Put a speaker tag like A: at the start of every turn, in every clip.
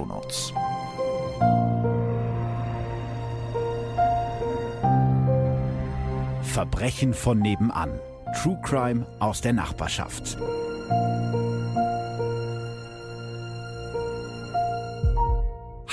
A: Shownotes. Verbrechen von nebenan. True Crime aus der Nachbarschaft.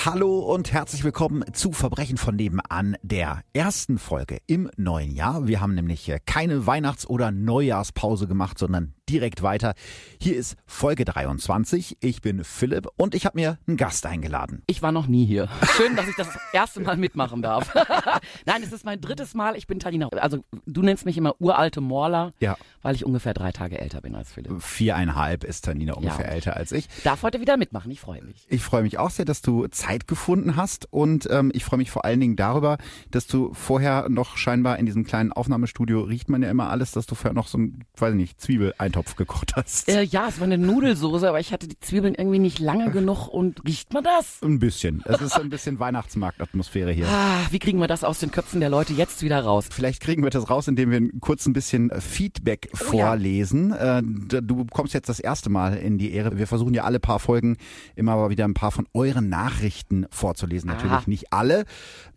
A: Hallo und herzlich willkommen zu Verbrechen von nebenan, der ersten Folge im neuen Jahr. Wir haben nämlich keine Weihnachts- oder Neujahrspause gemacht, sondern direkt weiter. Hier ist Folge 23. Ich bin Philipp und ich habe mir einen Gast eingeladen.
B: Ich war noch nie hier. Schön, dass ich das erste Mal mitmachen darf. Nein, es ist mein drittes Mal. Ich bin Talina. Also du nennst mich immer uralte Morla,
A: ja.
B: weil ich ungefähr drei Tage älter bin als Philipp.
A: Viereinhalb ist Tanina ungefähr ja. älter als ich.
B: Darf heute wieder mitmachen. Ich freue mich.
A: Ich freue mich auch sehr, dass du Zeit gefunden hast und ähm, ich freue mich vor allen Dingen darüber, dass du vorher noch scheinbar in diesem kleinen Aufnahmestudio riecht man ja immer alles, dass du vorher noch so ein, weiß ich nicht, Zwiebel Eintopf gekocht hast.
B: Äh, ja, es war eine Nudelsoße, aber ich hatte die Zwiebeln irgendwie nicht lange genug und riecht man das?
A: Ein bisschen. Es ist ein bisschen Weihnachtsmarktatmosphäre hier.
B: Ah, wie kriegen wir das aus den Köpfen der Leute jetzt wieder raus?
A: Vielleicht kriegen wir das raus, indem wir kurz ein bisschen Feedback oh, vorlesen. Ja. Äh, du kommst jetzt das erste Mal in die Ehre. Wir versuchen ja alle paar Folgen immer mal wieder ein paar von euren Nachrichten vorzulesen. Natürlich Aha. nicht alle.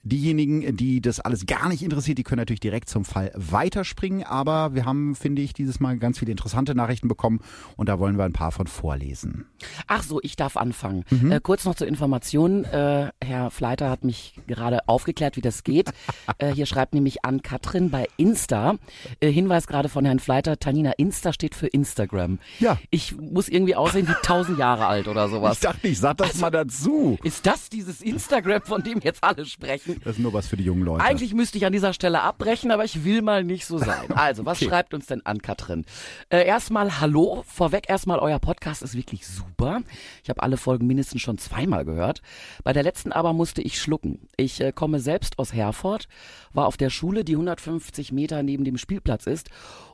A: Diejenigen, die das alles gar nicht interessiert, die können natürlich direkt zum Fall weiterspringen. Aber wir haben, finde ich, dieses Mal ganz viele interessante Nachrichten bekommen und da wollen wir ein paar von vorlesen.
B: Ach so, ich darf anfangen. Mhm. Äh, kurz noch zur Information. Äh, Herr Fleiter hat mich gerade aufgeklärt, wie das geht. äh, hier schreibt nämlich an Katrin bei Insta. Äh, Hinweis gerade von Herrn Fleiter. Tanina Insta steht für Instagram.
A: Ja.
B: Ich muss irgendwie aussehen wie tausend Jahre alt oder sowas.
A: Ich dachte, ich sag das also, mal dazu.
B: Ist das dieses Instagram, von dem jetzt alle sprechen?
A: Das ist nur was für die jungen Leute.
B: Eigentlich müsste ich an dieser Stelle abbrechen, aber ich will mal nicht so sein. Also, was okay. schreibt uns denn an, Katrin? Äh, erstmal Hallo. Vorweg erstmal, euer Podcast ist wirklich super. Ich habe alle Folgen mindestens schon zweimal gehört. Bei der letzten aber musste ich schlucken. Ich äh, komme selbst aus Herford, war auf der Schule, die 150 Meter neben dem Spielplatz ist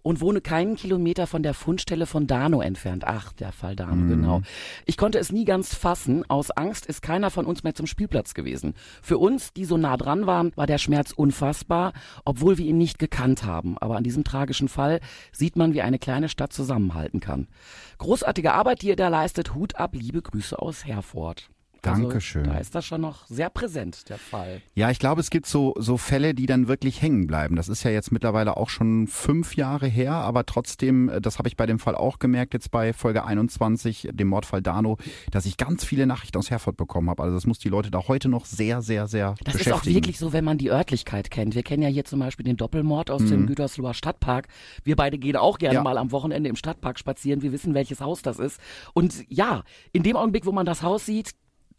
B: und wohne keinen Kilometer von der Fundstelle von Dano entfernt. Ach, der Fall Dano, mhm. genau. Ich konnte es nie ganz fassen. Aus Angst ist keiner von uns mehr zum Spielplatz gewesen. Für uns, die so nah dran waren, war der Schmerz unfassbar, obwohl wir ihn nicht gekannt haben. Aber an diesem tragischen Fall sieht man, wie eine kleine Stadt zusammenhalten kann. Großartige Arbeit, die ihr da leistet. Hut ab, liebe Grüße aus Herford.
A: Dankeschön.
B: Also, da ist das schon noch sehr präsent, der Fall.
A: Ja, ich glaube, es gibt so, so Fälle, die dann wirklich hängen bleiben. Das ist ja jetzt mittlerweile auch schon fünf Jahre her, aber trotzdem, äh, das habe ich bei dem Fall auch gemerkt, jetzt bei Folge 21, dem Mordfall Dano, dass ich ganz viele Nachrichten aus Herford bekommen habe. Also das muss die Leute da heute noch sehr, sehr, sehr
B: Das ist auch wirklich so, wenn man die Örtlichkeit kennt. Wir kennen ja hier zum Beispiel den Doppelmord aus mhm. dem Gütersloher Stadtpark. Wir beide gehen auch gerne ja. mal am Wochenende im Stadtpark spazieren. Wir wissen, welches Haus das ist. Und ja, in dem Augenblick, wo man das Haus sieht,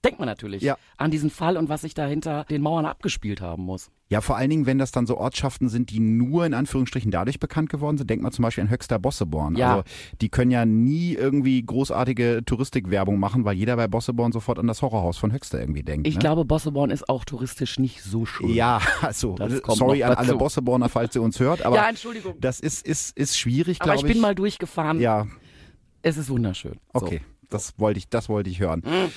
B: denkt man natürlich ja. an diesen Fall und was sich da hinter den Mauern abgespielt haben muss.
A: Ja, vor allen Dingen, wenn das dann so Ortschaften sind, die nur in Anführungsstrichen dadurch bekannt geworden sind. Denkt man zum Beispiel an Höxter Bosseborn.
B: Ja.
A: Also die können ja nie irgendwie großartige Touristikwerbung machen, weil jeder bei Bosseborn sofort an das Horrorhaus von Höxter irgendwie denkt.
B: Ich
A: ne?
B: glaube, Bosseborn ist auch touristisch nicht so schön.
A: Ja, also sorry an alle Bosseborner, falls ihr uns hört. Aber
B: ja, Entschuldigung.
A: Das ist, ist, ist schwierig, glaube
B: ich. Aber ich bin mal durchgefahren.
A: Ja.
B: Es ist wunderschön.
A: Okay. So. Das wollte ich, das wollte ich hören. Mhm.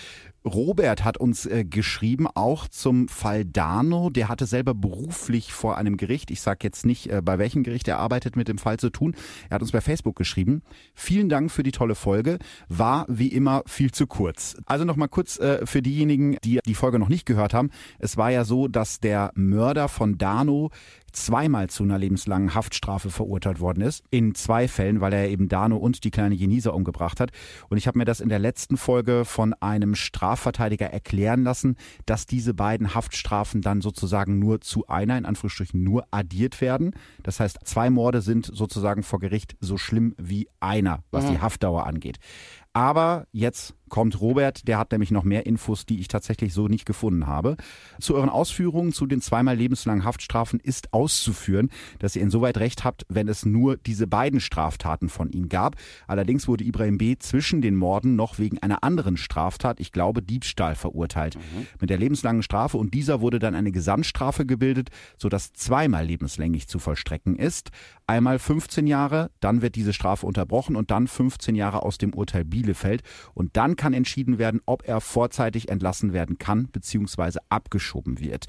A: Robert hat uns äh, geschrieben, auch zum Fall Dano. Der hatte selber beruflich vor einem Gericht, ich sage jetzt nicht, äh, bei welchem Gericht er arbeitet, mit dem Fall zu tun. Er hat uns bei Facebook geschrieben. Vielen Dank für die tolle Folge. War wie immer viel zu kurz. Also nochmal kurz äh, für diejenigen, die die Folge noch nicht gehört haben. Es war ja so, dass der Mörder von Dano zweimal zu einer lebenslangen Haftstrafe verurteilt worden ist. In zwei Fällen, weil er eben Dano und die kleine Jenisa umgebracht hat. Und ich habe mir das in der letzten Folge von einem Straf Strafverteidiger erklären lassen, dass diese beiden Haftstrafen dann sozusagen nur zu einer, in Anführungsstrichen nur addiert werden. Das heißt, zwei Morde sind sozusagen vor Gericht so schlimm wie einer, was mhm. die Haftdauer angeht. Aber jetzt kommt Robert, der hat nämlich noch mehr Infos, die ich tatsächlich so nicht gefunden habe. Zu euren Ausführungen zu den zweimal lebenslangen Haftstrafen ist auszuführen, dass ihr insoweit recht habt, wenn es nur diese beiden Straftaten von ihm gab. Allerdings wurde Ibrahim B. zwischen den Morden noch wegen einer anderen Straftat, ich glaube Diebstahl, verurteilt. Mhm. Mit der lebenslangen Strafe und dieser wurde dann eine Gesamtstrafe gebildet, sodass zweimal lebenslänglich zu vollstrecken ist. Einmal 15 Jahre, dann wird diese Strafe unterbrochen und dann 15 Jahre aus dem Urteil Bielefeld. Und dann kann entschieden werden, ob er vorzeitig entlassen werden kann bzw. abgeschoben wird.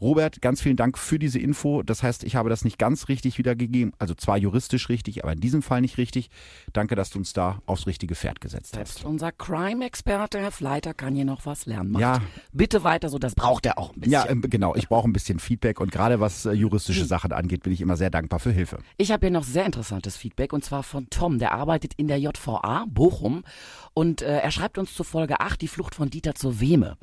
A: Robert, ganz vielen Dank für diese Info. Das heißt, ich habe das nicht ganz richtig wiedergegeben, also zwar juristisch richtig, aber in diesem Fall nicht richtig. Danke, dass du uns da aufs richtige Pferd gesetzt
B: Selbst
A: hast.
B: Unser Crime-Experte, Herr Fleiter, kann hier noch was lernen.
A: Macht ja.
B: Bitte weiter so, das braucht er auch ein bisschen.
A: Ja, äh, genau. Ich brauche ein bisschen Feedback und gerade was äh, juristische hm. Sachen angeht, bin ich immer sehr dankbar für Hilfe.
B: Ich habe hier noch sehr interessantes Feedback und zwar von Tom, der arbeitet in der JVA Bochum und äh, er schreibt uns zur Folge 8, die Flucht von Dieter zur Weme.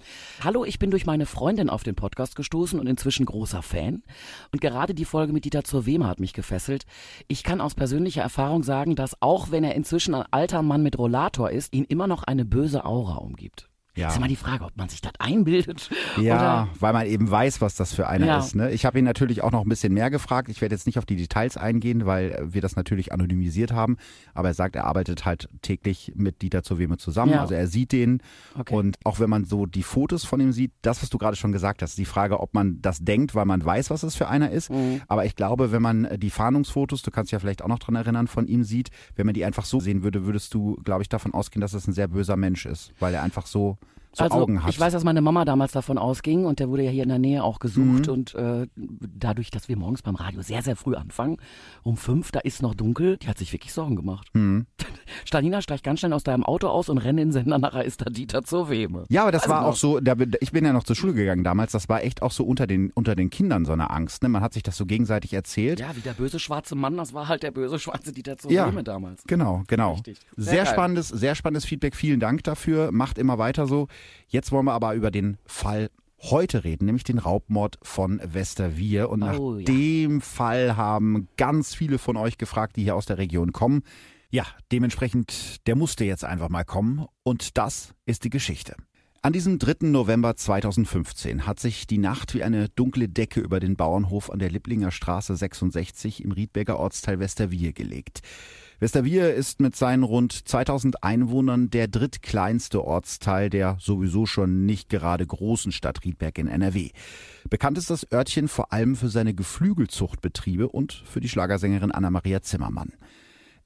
B: Hallo, ich bin durch meine Freundin auf den Podcast gestoßen und inzwischen großer Fan. Und gerade die Folge mit Dieter zur Weme hat mich gefesselt. Ich kann aus persönlicher Erfahrung sagen, dass auch wenn er inzwischen ein alter Mann mit Rollator ist, ihn immer noch eine böse Aura umgibt. Ja. Das ist immer die Frage, ob man sich das einbildet.
A: Ja, oder? weil man eben weiß, was das für einer ja. ist. Ne? Ich habe ihn natürlich auch noch ein bisschen mehr gefragt. Ich werde jetzt nicht auf die Details eingehen, weil wir das natürlich anonymisiert haben. Aber er sagt, er arbeitet halt täglich mit Dieter zur Weme zusammen. Ja. Also er sieht den. Okay. Und auch wenn man so die Fotos von ihm sieht, das, was du gerade schon gesagt hast, die Frage, ob man das denkt, weil man weiß, was es für einer ist. Mhm. Aber ich glaube, wenn man die Fahndungsfotos, du kannst dich ja vielleicht auch noch dran erinnern, von ihm sieht, wenn man die einfach so sehen würde, würdest du, glaube ich, davon ausgehen, dass es ein sehr böser Mensch ist, weil er einfach so so
B: also,
A: Augen hat.
B: Ich weiß, dass meine Mama damals davon ausging und der wurde ja hier in der Nähe auch gesucht mhm. und äh, dadurch, dass wir morgens beim Radio sehr, sehr früh anfangen, um fünf, da ist noch dunkel, die hat sich wirklich Sorgen gemacht. Mhm. Stanina steigt ganz schnell aus deinem Auto aus und rennt in den Sender, nachher ist da Dieter zur Weme.
A: Ja, aber das also war auch so, da, ich bin ja noch zur Schule gegangen damals, das war echt auch so unter den, unter den Kindern so eine Angst. Ne? Man hat sich das so gegenseitig erzählt.
B: Ja, wie der böse schwarze Mann, das war halt der böse schwarze Dieter zur ja, Weme damals.
A: Genau, genau. Richtig. Sehr, sehr spannendes, sehr spannendes Feedback. Vielen Dank dafür. Macht immer weiter so. Jetzt wollen wir aber über den Fall heute reden, nämlich den Raubmord von Westerwier. Und nach oh, ja. dem Fall haben ganz viele von euch gefragt, die hier aus der Region kommen. Ja, dementsprechend, der musste jetzt einfach mal kommen. Und das ist die Geschichte. An diesem 3. November 2015 hat sich die Nacht wie eine dunkle Decke über den Bauernhof an der Liblinger Straße 66 im Riedberger Ortsteil Westerwier gelegt. Westerwier ist mit seinen rund 2000 Einwohnern der drittkleinste Ortsteil der sowieso schon nicht gerade großen Stadt Riedberg in NRW. Bekannt ist das Örtchen vor allem für seine Geflügelzuchtbetriebe und für die Schlagersängerin Anna-Maria Zimmermann.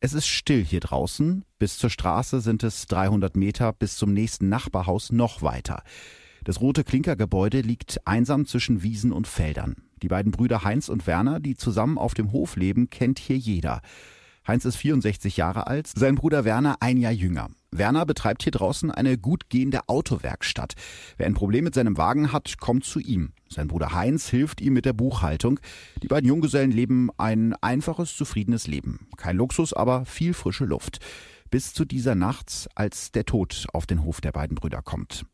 A: Es ist still hier draußen. Bis zur Straße sind es 300 Meter, bis zum nächsten Nachbarhaus noch weiter. Das rote Klinkergebäude liegt einsam zwischen Wiesen und Feldern. Die beiden Brüder Heinz und Werner, die zusammen auf dem Hof leben, kennt hier jeder. Heinz ist 64 Jahre alt, sein Bruder Werner ein Jahr jünger. Werner betreibt hier draußen eine gut gehende Autowerkstatt. Wer ein Problem mit seinem Wagen hat, kommt zu ihm. Sein Bruder Heinz hilft ihm mit der Buchhaltung. Die beiden Junggesellen leben ein einfaches, zufriedenes Leben. Kein Luxus, aber viel frische Luft. Bis zu dieser Nacht, als der Tod auf den Hof der beiden Brüder kommt.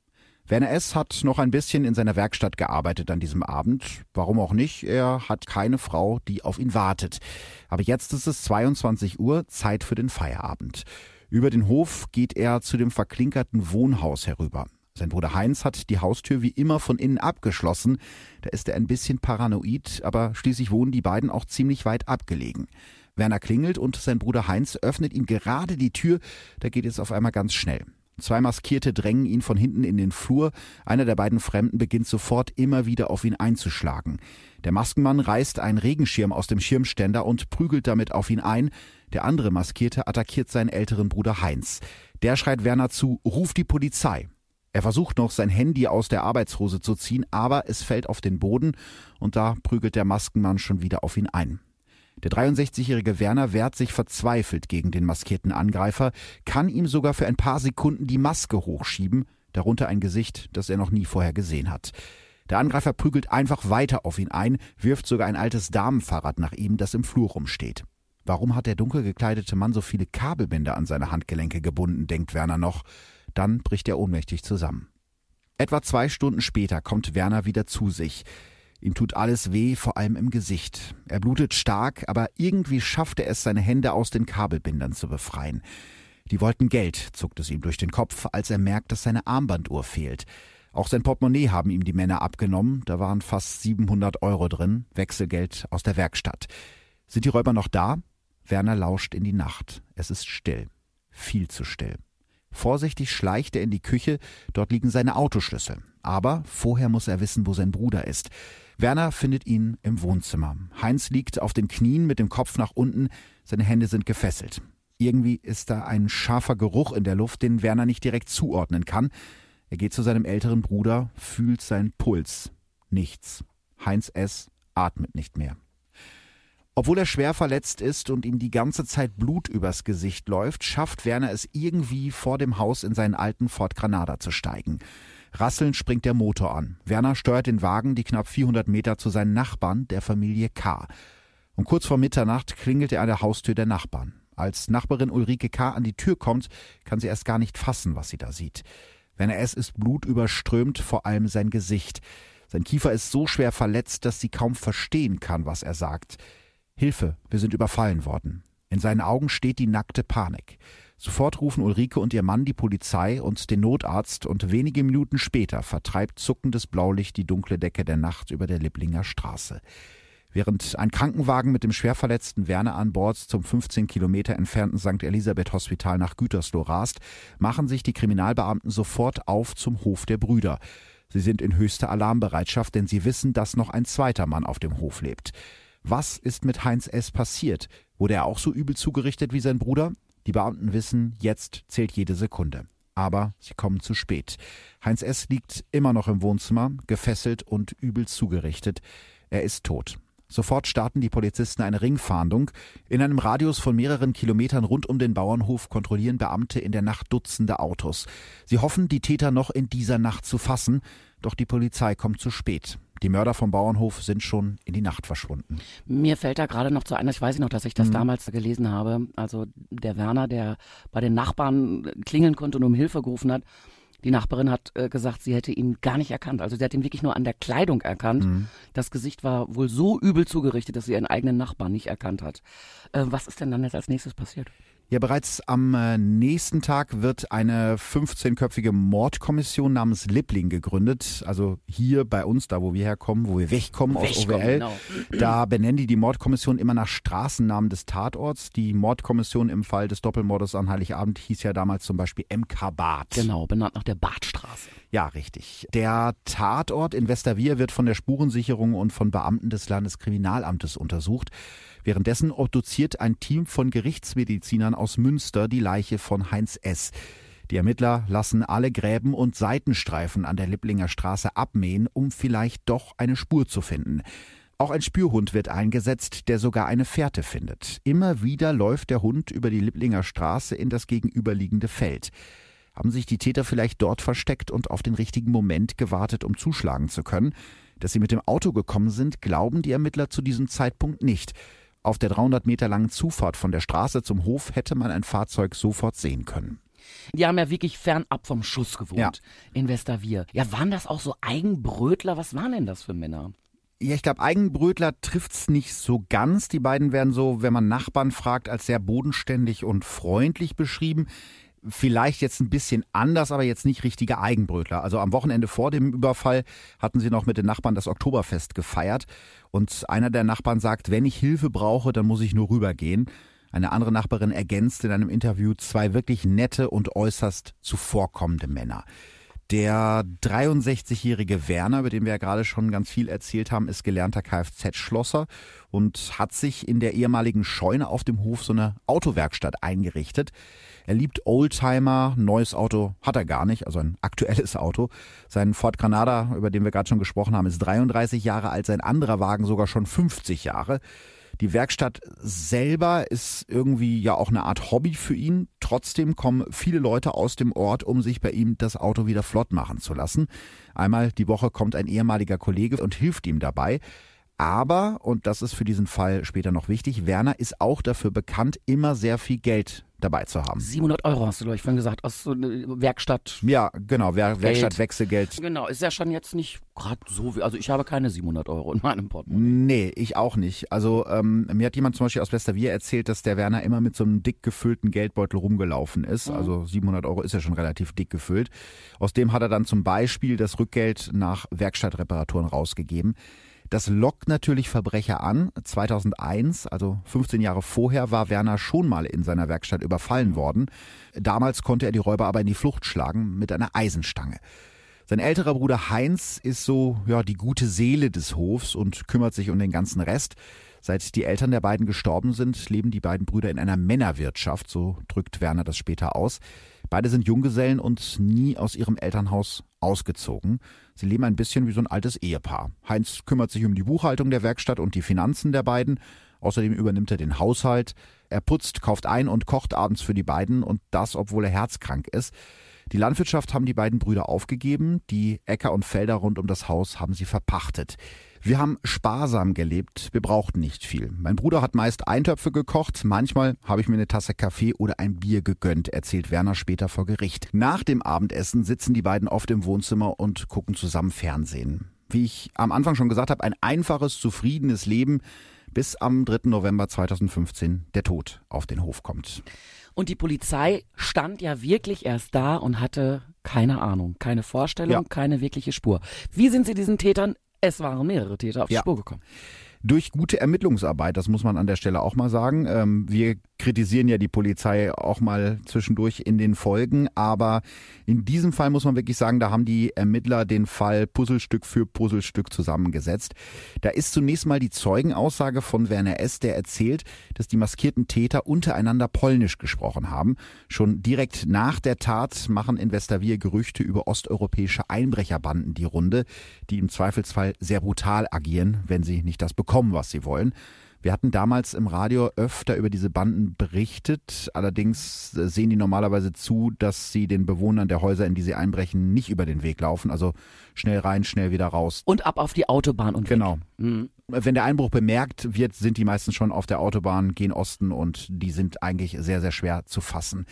A: Werner S. hat noch ein bisschen in seiner Werkstatt gearbeitet an diesem Abend. Warum auch nicht? Er hat keine Frau, die auf ihn wartet. Aber jetzt ist es 22 Uhr, Zeit für den Feierabend. Über den Hof geht er zu dem verklinkerten Wohnhaus herüber. Sein Bruder Heinz hat die Haustür wie immer von innen abgeschlossen. Da ist er ein bisschen paranoid, aber schließlich wohnen die beiden auch ziemlich weit abgelegen. Werner klingelt und sein Bruder Heinz öffnet ihm gerade die Tür. Da geht es auf einmal ganz schnell. Zwei Maskierte drängen ihn von hinten in den Flur. Einer der beiden Fremden beginnt sofort immer wieder auf ihn einzuschlagen. Der Maskenmann reißt einen Regenschirm aus dem Schirmständer und prügelt damit auf ihn ein. Der andere Maskierte attackiert seinen älteren Bruder Heinz. Der schreit Werner zu, ruf die Polizei. Er versucht noch, sein Handy aus der Arbeitshose zu ziehen, aber es fällt auf den Boden und da prügelt der Maskenmann schon wieder auf ihn ein. Der 63-jährige Werner wehrt sich verzweifelt gegen den maskierten Angreifer, kann ihm sogar für ein paar Sekunden die Maske hochschieben, darunter ein Gesicht, das er noch nie vorher gesehen hat. Der Angreifer prügelt einfach weiter auf ihn ein, wirft sogar ein altes Damenfahrrad nach ihm, das im Flur rumsteht. Warum hat der dunkel gekleidete Mann so viele Kabelbinder an seine Handgelenke gebunden, denkt Werner noch. Dann bricht er ohnmächtig zusammen. Etwa zwei Stunden später kommt Werner wieder zu sich. Ihm tut alles weh, vor allem im Gesicht. Er blutet stark, aber irgendwie schafft er es, seine Hände aus den Kabelbindern zu befreien. Die wollten Geld, zuckt es ihm durch den Kopf, als er merkt, dass seine Armbanduhr fehlt. Auch sein Portemonnaie haben ihm die Männer abgenommen. Da waren fast 700 Euro drin, Wechselgeld aus der Werkstatt. Sind die Räuber noch da? Werner lauscht in die Nacht. Es ist still. Viel zu still. Vorsichtig schleicht er in die Küche, dort liegen seine Autoschlüssel. Aber vorher muss er wissen, wo sein Bruder ist. Werner findet ihn im Wohnzimmer. Heinz liegt auf den Knien mit dem Kopf nach unten, seine Hände sind gefesselt. Irgendwie ist da ein scharfer Geruch in der Luft, den Werner nicht direkt zuordnen kann. Er geht zu seinem älteren Bruder, fühlt seinen Puls. Nichts. Heinz S. atmet nicht mehr. Obwohl er schwer verletzt ist und ihm die ganze Zeit Blut übers Gesicht läuft, schafft Werner es irgendwie vor dem Haus in seinen alten Ford Granada zu steigen. Rasselnd springt der Motor an. Werner steuert den Wagen die knapp 400 Meter zu seinen Nachbarn, der Familie K. Und kurz vor Mitternacht klingelt er an der Haustür der Nachbarn. Als Nachbarin Ulrike K. an die Tür kommt, kann sie erst gar nicht fassen, was sie da sieht. Werner S. ist blutüberströmt, vor allem sein Gesicht. Sein Kiefer ist so schwer verletzt, dass sie kaum verstehen kann, was er sagt. Hilfe, wir sind überfallen worden. In seinen Augen steht die nackte Panik. Sofort rufen Ulrike und ihr Mann die Polizei und den Notarzt und wenige Minuten später vertreibt zuckendes Blaulicht die dunkle Decke der Nacht über der Liblinger Straße. Während ein Krankenwagen mit dem schwerverletzten Werner an Bord zum 15 Kilometer entfernten St. Elisabeth Hospital nach Gütersloh rast, machen sich die Kriminalbeamten sofort auf zum Hof der Brüder. Sie sind in höchster Alarmbereitschaft, denn sie wissen, dass noch ein zweiter Mann auf dem Hof lebt. Was ist mit Heinz S. passiert? Wurde er auch so übel zugerichtet wie sein Bruder? Die Beamten wissen, jetzt zählt jede Sekunde. Aber sie kommen zu spät. Heinz S. liegt immer noch im Wohnzimmer, gefesselt und übel zugerichtet. Er ist tot. Sofort starten die Polizisten eine Ringfahndung. In einem Radius von mehreren Kilometern rund um den Bauernhof kontrollieren Beamte in der Nacht Dutzende Autos. Sie hoffen, die Täter noch in dieser Nacht zu fassen, doch die Polizei kommt zu spät. Die Mörder vom Bauernhof sind schon in die Nacht verschwunden.
B: Mir fällt da gerade noch zu ein, ich weiß noch, dass ich das mhm. damals gelesen habe. Also der Werner, der bei den Nachbarn klingeln konnte und um Hilfe gerufen hat. Die Nachbarin hat äh, gesagt, sie hätte ihn gar nicht erkannt. Also sie hat ihn wirklich nur an der Kleidung erkannt. Mhm. Das Gesicht war wohl so übel zugerichtet, dass sie ihren eigenen Nachbarn nicht erkannt hat. Äh, was ist denn dann jetzt als nächstes passiert?
A: Ja, bereits am äh, nächsten Tag wird eine 15-köpfige Mordkommission namens Lippling gegründet. Also hier bei uns, da wo wir herkommen, wo wir wegkommen aus OWL. Genau. Da benennen die die Mordkommission immer nach Straßennamen des Tatorts. Die Mordkommission im Fall des Doppelmordes an Heiligabend hieß ja damals zum Beispiel MK Bad.
B: Genau, benannt nach der Badstraße.
A: Ja, richtig. Der Tatort in Westerwier wird von der Spurensicherung und von Beamten des Landeskriminalamtes untersucht. Währenddessen obduziert ein Team von Gerichtsmedizinern aus Münster die Leiche von Heinz S. Die Ermittler lassen alle Gräben und Seitenstreifen an der Liblinger Straße abmähen, um vielleicht doch eine Spur zu finden. Auch ein Spürhund wird eingesetzt, der sogar eine Fährte findet. Immer wieder läuft der Hund über die Liblinger Straße in das gegenüberliegende Feld. Haben sich die Täter vielleicht dort versteckt und auf den richtigen Moment gewartet, um zuschlagen zu können? Dass sie mit dem Auto gekommen sind, glauben die Ermittler zu diesem Zeitpunkt nicht. Auf der 300 Meter langen Zufahrt von der Straße zum Hof hätte man ein Fahrzeug sofort sehen können.
B: Die haben ja wirklich fernab vom Schuss gewohnt ja. in Westerwier. Ja, waren das auch so Eigenbrötler? Was waren denn das für Männer?
A: Ja, ich glaube, Eigenbrötler trifft's nicht so ganz. Die beiden werden so, wenn man Nachbarn fragt, als sehr bodenständig und freundlich beschrieben vielleicht jetzt ein bisschen anders, aber jetzt nicht richtige Eigenbrötler. Also am Wochenende vor dem Überfall hatten sie noch mit den Nachbarn das Oktoberfest gefeiert und einer der Nachbarn sagt, wenn ich Hilfe brauche, dann muss ich nur rübergehen. Eine andere Nachbarin ergänzt in einem Interview zwei wirklich nette und äußerst zuvorkommende Männer. Der 63-jährige Werner, über den wir ja gerade schon ganz viel erzählt haben, ist gelernter Kfz-Schlosser und hat sich in der ehemaligen Scheune auf dem Hof so eine Autowerkstatt eingerichtet. Er liebt Oldtimer, neues Auto hat er gar nicht, also ein aktuelles Auto. Sein Ford Granada, über den wir gerade schon gesprochen haben, ist 33 Jahre alt, sein anderer Wagen sogar schon 50 Jahre. Die Werkstatt selber ist irgendwie ja auch eine Art Hobby für ihn. Trotzdem kommen viele Leute aus dem Ort, um sich bei ihm das Auto wieder flott machen zu lassen. Einmal die Woche kommt ein ehemaliger Kollege und hilft ihm dabei. Aber, und das ist für diesen Fall später noch wichtig, Werner ist auch dafür bekannt, immer sehr viel Geld dabei zu haben.
B: 700 Euro hast du, glaube ich, vorhin gesagt, aus so einer Werkstatt.
A: Ja, genau, Wer Werkstatt, Wechselgeld.
B: Genau, ist ja schon jetzt nicht gerade so wie, also ich habe keine 700 Euro in meinem Portemonnaie.
A: Nee, ich auch nicht. Also ähm, mir hat jemand zum Beispiel aus Westerwier erzählt, dass der Werner immer mit so einem dick gefüllten Geldbeutel rumgelaufen ist. Mhm. Also 700 Euro ist ja schon relativ dick gefüllt. Aus dem hat er dann zum Beispiel das Rückgeld nach Werkstattreparaturen rausgegeben. Das lockt natürlich Verbrecher an. 2001, also 15 Jahre vorher, war Werner schon mal in seiner Werkstatt überfallen worden. Damals konnte er die Räuber aber in die Flucht schlagen mit einer Eisenstange. Sein älterer Bruder Heinz ist so, ja, die gute Seele des Hofs und kümmert sich um den ganzen Rest. Seit die Eltern der beiden gestorben sind, leben die beiden Brüder in einer Männerwirtschaft, so drückt Werner das später aus. Beide sind Junggesellen und nie aus ihrem Elternhaus ausgezogen. Sie leben ein bisschen wie so ein altes Ehepaar. Heinz kümmert sich um die Buchhaltung der Werkstatt und die Finanzen der beiden. Außerdem übernimmt er den Haushalt. Er putzt, kauft ein und kocht abends für die beiden und das, obwohl er herzkrank ist. Die Landwirtschaft haben die beiden Brüder aufgegeben, die Äcker und Felder rund um das Haus haben sie verpachtet. Wir haben sparsam gelebt, wir brauchten nicht viel. Mein Bruder hat meist Eintöpfe gekocht, manchmal habe ich mir eine Tasse Kaffee oder ein Bier gegönnt, erzählt Werner später vor Gericht. Nach dem Abendessen sitzen die beiden oft im Wohnzimmer und gucken zusammen Fernsehen. Wie ich am Anfang schon gesagt habe, ein einfaches, zufriedenes Leben, bis am 3. November 2015 der Tod auf den Hof kommt.
B: Und die Polizei stand ja wirklich erst da und hatte keine Ahnung, keine Vorstellung, ja. keine wirkliche Spur. Wie sind Sie diesen Tätern es waren mehrere Täter auf die ja. Spur gekommen
A: durch gute Ermittlungsarbeit, das muss man an der Stelle auch mal sagen. Ähm, wir kritisieren ja die Polizei auch mal zwischendurch in den Folgen, aber in diesem Fall muss man wirklich sagen, da haben die Ermittler den Fall Puzzlestück für Puzzlestück zusammengesetzt. Da ist zunächst mal die Zeugenaussage von Werner S., der erzählt, dass die maskierten Täter untereinander Polnisch gesprochen haben. Schon direkt nach der Tat machen in Westerwier Gerüchte über osteuropäische Einbrecherbanden die Runde, die im Zweifelsfall sehr brutal agieren, wenn sie nicht das bekommen bekommen, was sie wollen. Wir hatten damals im Radio öfter über diese Banden berichtet. Allerdings äh, sehen die normalerweise zu, dass sie den Bewohnern der Häuser, in die sie einbrechen, nicht über den Weg laufen. Also schnell rein, schnell wieder raus.
B: Und ab auf die Autobahn und
A: Genau. Mhm. Wenn der Einbruch bemerkt wird, sind die meisten schon auf der Autobahn, gehen Osten und die sind eigentlich sehr, sehr schwer zu fassen.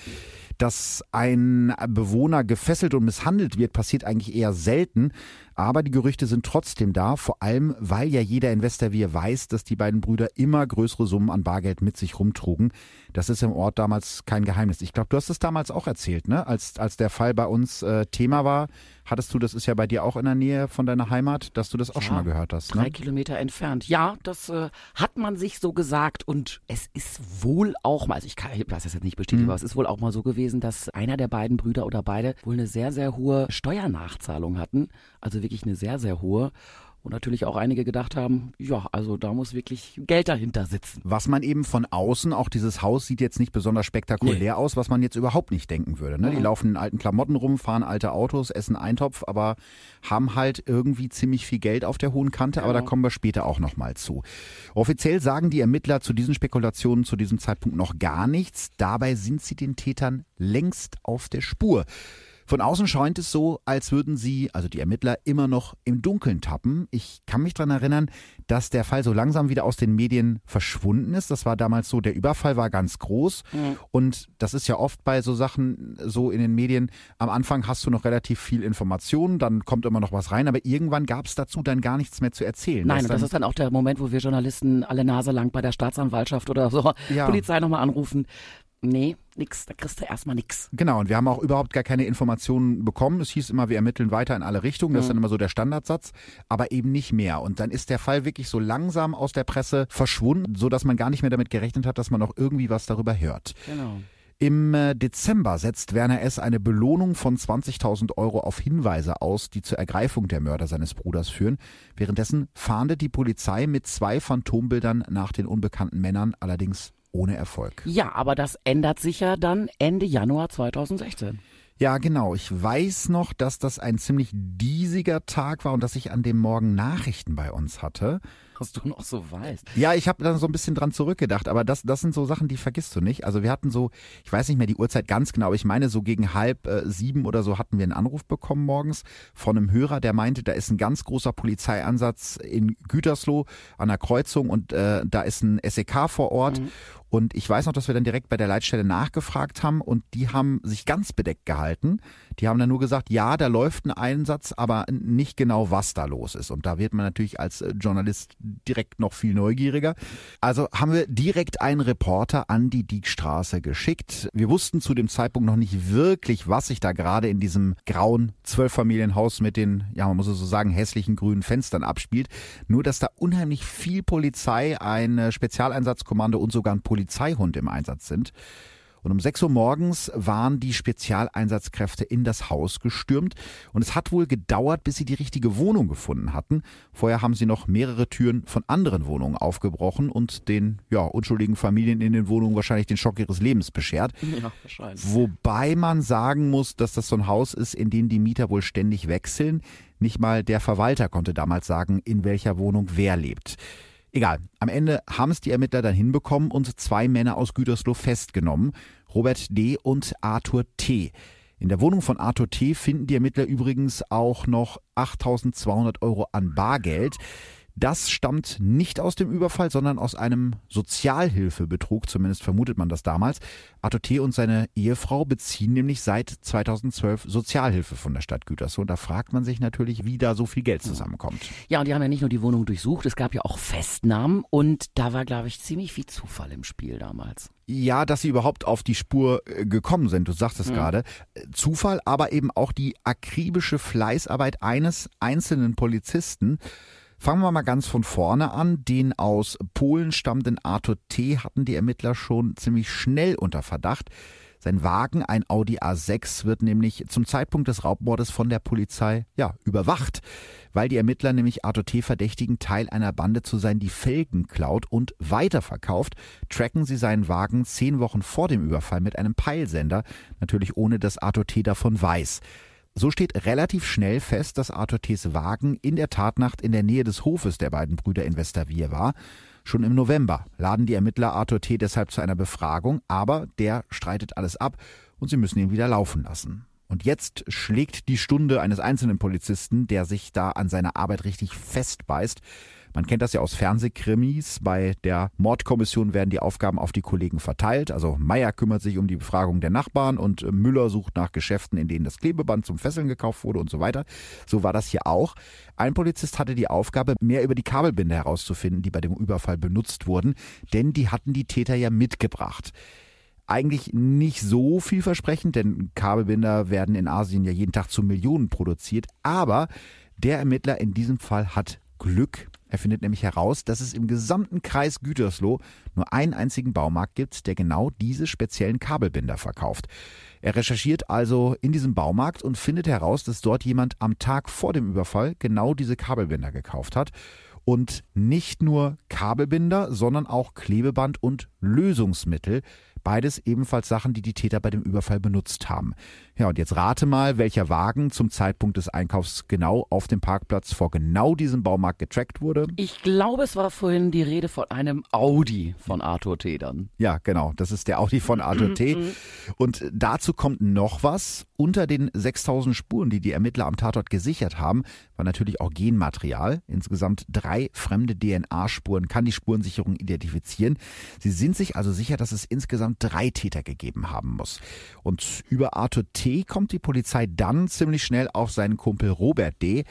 A: Dass ein Bewohner gefesselt und misshandelt wird, passiert eigentlich eher selten. Aber die Gerüchte sind trotzdem da, vor allem weil ja jeder in Westerwier weiß, dass die beiden Brüder immer größere Summen an Bargeld mit sich rumtrugen. Das ist im Ort damals kein Geheimnis. Ich glaube, du hast es damals auch erzählt, ne? Als, als der Fall bei uns äh, Thema war, hattest du, das ist ja bei dir auch in der Nähe von deiner Heimat, dass du das auch ja, schon mal gehört hast.
B: Ne? Drei Kilometer entfernt. Ja, das äh, hat man sich so gesagt und es ist wohl auch mal, also ich kann ich das jetzt nicht bestätigen, mhm. aber es ist wohl auch mal so gewesen, dass einer der beiden Brüder oder beide wohl eine sehr, sehr hohe Steuernachzahlung hatten. Also wirklich eine sehr, sehr hohe. Und natürlich auch einige gedacht haben, ja, also da muss wirklich Geld dahinter sitzen.
A: Was man eben von außen, auch dieses Haus sieht jetzt nicht besonders spektakulär nee. aus, was man jetzt überhaupt nicht denken würde. Ne? Die laufen in alten Klamotten rum, fahren alte Autos, essen Eintopf, aber haben halt irgendwie ziemlich viel Geld auf der hohen Kante, ja. aber da kommen wir später auch nochmal zu. Offiziell sagen die Ermittler zu diesen Spekulationen zu diesem Zeitpunkt noch gar nichts. Dabei sind sie den Tätern längst auf der Spur. Von außen scheint es so, als würden sie, also die Ermittler, immer noch im Dunkeln tappen. Ich kann mich daran erinnern, dass der Fall so langsam wieder aus den Medien verschwunden ist. Das war damals so, der Überfall war ganz groß. Mhm. Und das ist ja oft bei so Sachen so in den Medien. Am Anfang hast du noch relativ viel Information, dann kommt immer noch was rein, aber irgendwann gab es dazu dann gar nichts mehr zu erzählen.
B: Nein, das, das ist dann auch der Moment, wo wir Journalisten alle Nase lang bei der Staatsanwaltschaft oder so ja. Polizei nochmal anrufen. Nee, nix. Da kriegst du erstmal nix.
A: Genau, und wir haben auch überhaupt gar keine Informationen bekommen. Es hieß immer, wir ermitteln weiter in alle Richtungen. Das mhm. ist dann immer so der Standardsatz, aber eben nicht mehr. Und dann ist der Fall wirklich so langsam aus der Presse verschwunden, so dass man gar nicht mehr damit gerechnet hat, dass man noch irgendwie was darüber hört. Genau. Im äh, Dezember setzt Werner S. eine Belohnung von 20.000 Euro auf Hinweise aus, die zur Ergreifung der Mörder seines Bruders führen. Währenddessen fahndet die Polizei mit zwei Phantombildern nach den unbekannten Männern, allerdings ohne Erfolg.
B: Ja, aber das ändert sich ja dann Ende Januar 2016.
A: Ja, genau. Ich weiß noch, dass das ein ziemlich diesiger Tag war und dass ich an dem Morgen Nachrichten bei uns hatte.
B: was du noch so weißt.
A: Ja, ich habe dann so ein bisschen dran zurückgedacht, aber das, das sind so Sachen, die vergisst du nicht. Also wir hatten so, ich weiß nicht mehr die Uhrzeit ganz genau, aber ich meine so gegen halb äh, sieben oder so hatten wir einen Anruf bekommen morgens von einem Hörer, der meinte, da ist ein ganz großer Polizeieinsatz in Gütersloh an der Kreuzung und äh, da ist ein SEK vor Ort mhm. Und ich weiß noch, dass wir dann direkt bei der Leitstelle nachgefragt haben und die haben sich ganz bedeckt gehalten. Die haben dann nur gesagt, ja, da läuft ein Einsatz, aber nicht genau, was da los ist. Und da wird man natürlich als äh, Journalist direkt noch viel neugieriger. Also haben wir direkt einen Reporter an die Diekstraße geschickt. Wir wussten zu dem Zeitpunkt noch nicht wirklich, was sich da gerade in diesem grauen Zwölffamilienhaus mit den, ja, man muss es so sagen, hässlichen grünen Fenstern abspielt. Nur, dass da unheimlich viel Polizei, ein Spezialeinsatzkommando und sogar ein Polizeihund im Einsatz sind. Und um 6 Uhr morgens waren die Spezialeinsatzkräfte in das Haus gestürmt. Und es hat wohl gedauert, bis sie die richtige Wohnung gefunden hatten. Vorher haben sie noch mehrere Türen von anderen Wohnungen aufgebrochen und den ja, unschuldigen Familien in den Wohnungen wahrscheinlich den Schock ihres Lebens beschert. Ja, wahrscheinlich. Wobei man sagen muss, dass das so ein Haus ist, in dem die Mieter wohl ständig wechseln. Nicht mal der Verwalter konnte damals sagen, in welcher Wohnung wer lebt. Egal, am Ende haben es die Ermittler dann hinbekommen und zwei Männer aus Gütersloh festgenommen, Robert D. und Arthur T. In der Wohnung von Arthur T. finden die Ermittler übrigens auch noch 8200 Euro an Bargeld. Das stammt nicht aus dem Überfall, sondern aus einem Sozialhilfebetrug, zumindest vermutet man das damals. T. und seine Ehefrau beziehen nämlich seit 2012 Sozialhilfe von der Stadt Gütersloh. Und da fragt man sich natürlich, wie da so viel Geld zusammenkommt.
B: Ja, und die haben ja nicht nur die Wohnung durchsucht, es gab ja auch Festnahmen und da war, glaube ich, ziemlich viel Zufall im Spiel damals.
A: Ja, dass sie überhaupt auf die Spur äh, gekommen sind, du sagst es ja. gerade. Zufall, aber eben auch die akribische Fleißarbeit eines einzelnen Polizisten. Fangen wir mal ganz von vorne an. Den aus Polen stammenden Arthur T. hatten die Ermittler schon ziemlich schnell unter Verdacht. Sein Wagen, ein Audi A6, wird nämlich zum Zeitpunkt des Raubmordes von der Polizei, ja, überwacht, weil die Ermittler nämlich Arthur T. verdächtigen, Teil einer Bande zu sein, die Felgen klaut und weiterverkauft, tracken sie seinen Wagen zehn Wochen vor dem Überfall mit einem Peilsender, natürlich ohne dass Arthur T. davon weiß. So steht relativ schnell fest, dass Arthur T.'s Wagen in der Tatnacht in der Nähe des Hofes der beiden Brüder in Westerwier war. Schon im November laden die Ermittler Arthur T. deshalb zu einer Befragung, aber der streitet alles ab und sie müssen ihn wieder laufen lassen. Und jetzt schlägt die Stunde eines einzelnen Polizisten, der sich da an seiner Arbeit richtig festbeißt. Man kennt das ja aus Fernsehkrimis. Bei der Mordkommission werden die Aufgaben auf die Kollegen verteilt. Also Meier kümmert sich um die Befragung der Nachbarn und Müller sucht nach Geschäften, in denen das Klebeband zum Fesseln gekauft wurde und so weiter. So war das hier auch. Ein Polizist hatte die Aufgabe, mehr über die Kabelbinder herauszufinden, die bei dem Überfall benutzt wurden, denn die hatten die Täter ja mitgebracht eigentlich nicht so vielversprechend, denn Kabelbinder werden in Asien ja jeden Tag zu Millionen produziert. Aber der Ermittler in diesem Fall hat Glück. Er findet nämlich heraus, dass es im gesamten Kreis Gütersloh nur einen einzigen Baumarkt gibt, der genau diese speziellen Kabelbinder verkauft. Er recherchiert also in diesem Baumarkt und findet heraus, dass dort jemand am Tag vor dem Überfall genau diese Kabelbinder gekauft hat. Und nicht nur Kabelbinder, sondern auch Klebeband und Lösungsmittel, Beides ebenfalls Sachen, die die Täter bei dem Überfall benutzt haben. Ja, und jetzt rate mal, welcher Wagen zum Zeitpunkt des Einkaufs genau auf dem Parkplatz vor genau diesem Baumarkt getrackt wurde.
B: Ich glaube, es war vorhin die Rede von einem Audi von Arthur T. dann.
A: Ja, genau. Das ist der Audi von Arthur T. Und dazu kommt noch was. Unter den 6000 Spuren, die die Ermittler am Tatort gesichert haben, war natürlich auch Genmaterial. Insgesamt drei fremde DNA-Spuren kann die Spurensicherung identifizieren. Sie sind sich also sicher, dass es insgesamt drei Täter gegeben haben muss. Und über Arthur T. kommt die Polizei dann ziemlich schnell auf seinen Kumpel Robert D.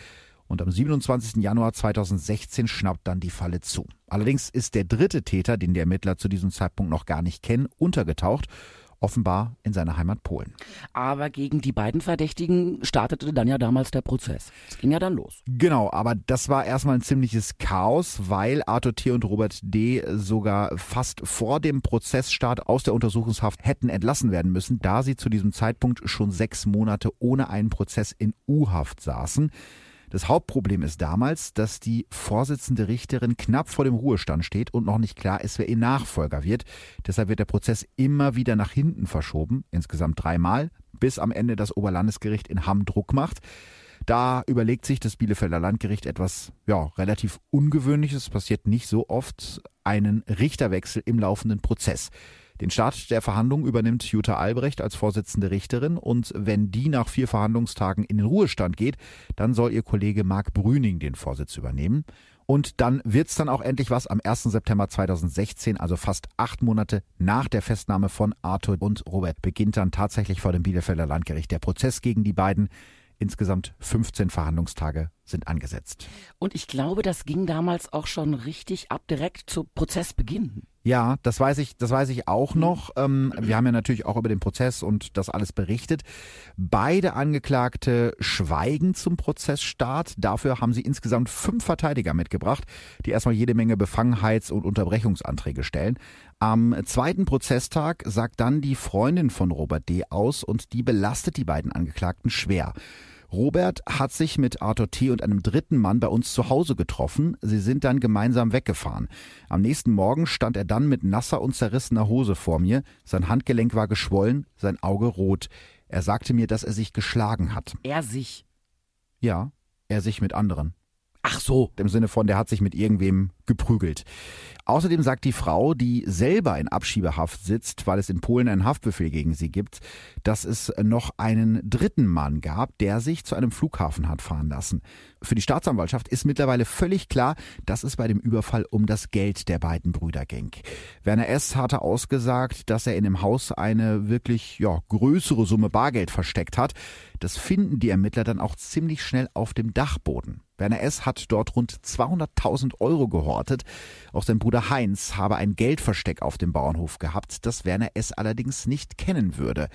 A: Und am 27. Januar 2016 schnappt dann die Falle zu. Allerdings ist der dritte Täter, den die Ermittler zu diesem Zeitpunkt noch gar nicht kennen, untergetaucht offenbar in seiner Heimat Polen.
B: Aber gegen die beiden Verdächtigen startete dann ja damals der Prozess. Es ging ja dann los.
A: Genau, aber das war erstmal ein ziemliches Chaos, weil Arthur T. und Robert D. sogar fast vor dem Prozessstart aus der Untersuchungshaft hätten entlassen werden müssen, da sie zu diesem Zeitpunkt schon sechs Monate ohne einen Prozess in U-Haft saßen. Das Hauptproblem ist damals, dass die Vorsitzende Richterin knapp vor dem Ruhestand steht und noch nicht klar ist, wer ihr Nachfolger wird. Deshalb wird der Prozess immer wieder nach hinten verschoben, insgesamt dreimal, bis am Ende das Oberlandesgericht in Hamm Druck macht. da überlegt sich das Bielefelder Landgericht etwas ja, relativ Ungewöhnliches, passiert nicht so oft, einen Richterwechsel im laufenden Prozess. Den Start der Verhandlung übernimmt Jutta Albrecht als Vorsitzende Richterin und wenn die nach vier Verhandlungstagen in den Ruhestand geht, dann soll ihr Kollege Marc Brüning den Vorsitz übernehmen. Und dann wird's dann auch endlich was am 1. September 2016, also fast acht Monate nach der Festnahme von Arthur und Robert, beginnt dann tatsächlich vor dem Bielefelder Landgericht der Prozess gegen die beiden. Insgesamt 15 Verhandlungstage sind angesetzt.
B: Und ich glaube, das ging damals auch schon richtig ab direkt zu Prozessbeginn.
A: Ja, das weiß ich, das weiß ich auch noch. Ähm, wir haben ja natürlich auch über den Prozess und das alles berichtet. Beide Angeklagte schweigen zum Prozessstart. Dafür haben sie insgesamt fünf Verteidiger mitgebracht, die erstmal jede Menge Befangenheits- und Unterbrechungsanträge stellen. Am zweiten Prozesstag sagt dann die Freundin von Robert D. aus und die belastet die beiden Angeklagten schwer. Robert hat sich mit Arthur T. und einem dritten Mann bei uns zu Hause getroffen. Sie sind dann gemeinsam weggefahren. Am nächsten Morgen stand er dann mit nasser und zerrissener Hose vor mir. Sein Handgelenk war geschwollen, sein Auge rot. Er sagte mir, dass er sich geschlagen hat.
B: Er sich?
A: Ja, er sich mit anderen.
B: Ach so.
A: Im Sinne von, der hat sich mit irgendwem geprügelt. Außerdem sagt die Frau, die selber in Abschiebehaft sitzt, weil es in Polen einen Haftbefehl gegen sie gibt, dass es noch einen dritten Mann gab, der sich zu einem Flughafen hat fahren lassen. Für die Staatsanwaltschaft ist mittlerweile völlig klar, dass es bei dem Überfall um das Geld der beiden Brüder ging. Werner S. hatte ausgesagt, dass er in dem Haus eine wirklich ja, größere Summe Bargeld versteckt hat. Das finden die Ermittler dann auch ziemlich schnell auf dem Dachboden. Werner S. hat dort rund 200.000 Euro gehortet. Auch sein Bruder Heinz habe ein Geldversteck auf dem Bauernhof gehabt, das Werner S. allerdings nicht kennen würde.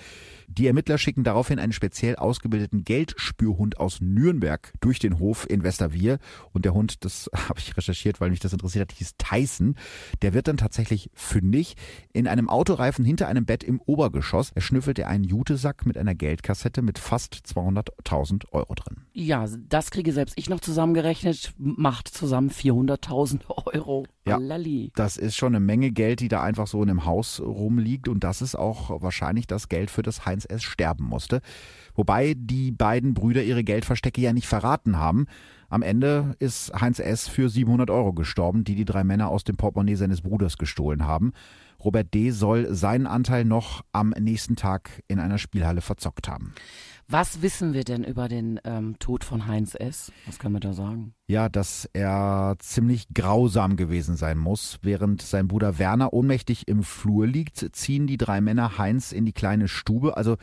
A: Die Ermittler schicken daraufhin einen speziell ausgebildeten Geldspürhund aus Nürnberg durch den Hof in Westerwier. Und der Hund, das habe ich recherchiert, weil mich das interessiert hat, hieß Tyson. Der wird dann tatsächlich fündig. In einem Autoreifen hinter einem Bett im Obergeschoss schnüffelt er einen Jutesack mit einer Geldkassette mit fast 200.000 Euro drin.
B: Ja, das kriege selbst ich noch zusammengerechnet, macht zusammen 400.000 Euro.
A: Ja, das ist schon eine Menge Geld, die da einfach so in einem Haus rumliegt und das ist auch wahrscheinlich das Geld, für das Heinz S. sterben musste. Wobei die beiden Brüder ihre Geldverstecke ja nicht verraten haben. Am Ende ist Heinz S. für 700 Euro gestorben, die die drei Männer aus dem Portemonnaie seines Bruders gestohlen haben. Robert D. soll seinen Anteil noch am nächsten Tag in einer Spielhalle verzockt haben.
B: Was wissen wir denn über den ähm, Tod von Heinz S.? Was können wir da sagen?
A: Ja, dass er ziemlich grausam gewesen sein muss. Während sein Bruder Werner ohnmächtig im Flur liegt, ziehen die drei Männer Heinz in die kleine Stube. Also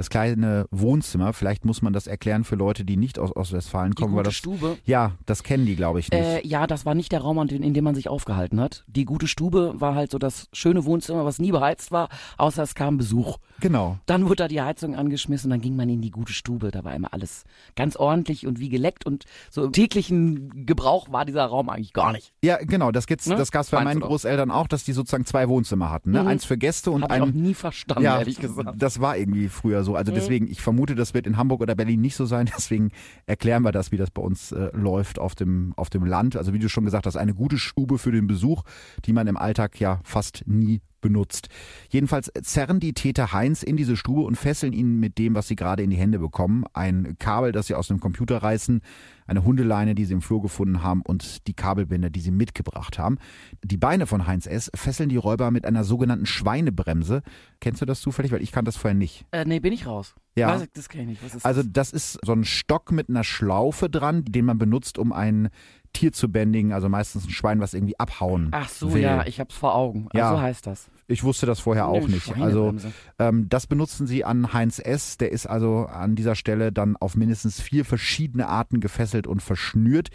A: das kleine Wohnzimmer. Vielleicht muss man das erklären für Leute, die nicht aus Ostwestfalen kommen.
B: Die
A: gute das,
B: Stube?
A: Ja, das kennen die, glaube ich, nicht.
B: Äh, ja, das war nicht der Raum, in dem man sich aufgehalten hat. Die gute Stube war halt so das schöne Wohnzimmer, was nie beheizt war, außer es kam Besuch.
A: Genau.
B: Dann wurde da die Heizung angeschmissen, dann ging man in die gute Stube. Da war immer alles ganz ordentlich und wie geleckt und so im täglichen Gebrauch war dieser Raum eigentlich gar nicht.
A: Ja, genau. Das gibt's, ne? das gab's bei meinen Großeltern auch, dass die sozusagen zwei Wohnzimmer hatten. Ne? Mhm. Eins für Gäste und
B: Hab
A: ein.
B: Ich auch nie verstanden, ja, ehrlich gesagt.
A: Das war irgendwie früher so. Also mhm. deswegen, ich vermute, das wird in Hamburg oder Berlin nicht so sein. Deswegen erklären wir das, wie das bei uns äh, läuft auf dem, auf dem Land. Also wie du schon gesagt hast, eine gute Stube für den Besuch, die man im Alltag ja fast nie benutzt. Jedenfalls zerren die Täter Heinz in diese Stube und fesseln ihn mit dem, was sie gerade in die Hände bekommen. Ein Kabel, das sie aus dem Computer reißen, eine Hundeleine, die sie im Flur gefunden haben und die Kabelbinder, die sie mitgebracht haben. Die Beine von Heinz S. fesseln die Räuber mit einer sogenannten Schweinebremse. Kennst du das zufällig? Weil ich kann das vorher nicht.
B: Äh, nee, bin ich raus.
A: Ja.
B: Was, das kenne ich nicht. Was ist
A: also das ist so ein Stock mit einer Schlaufe dran, den man benutzt, um ein Tier zu bändigen, also meistens ein Schwein, was irgendwie abhauen
B: Ach so,
A: will.
B: ja, ich hab's vor Augen. Ja. Also heißt das.
A: Ich wusste das vorher auch nicht. Also ähm, das benutzen sie an Heinz S. Der ist also an dieser Stelle dann auf mindestens vier verschiedene Arten gefesselt und verschnürt.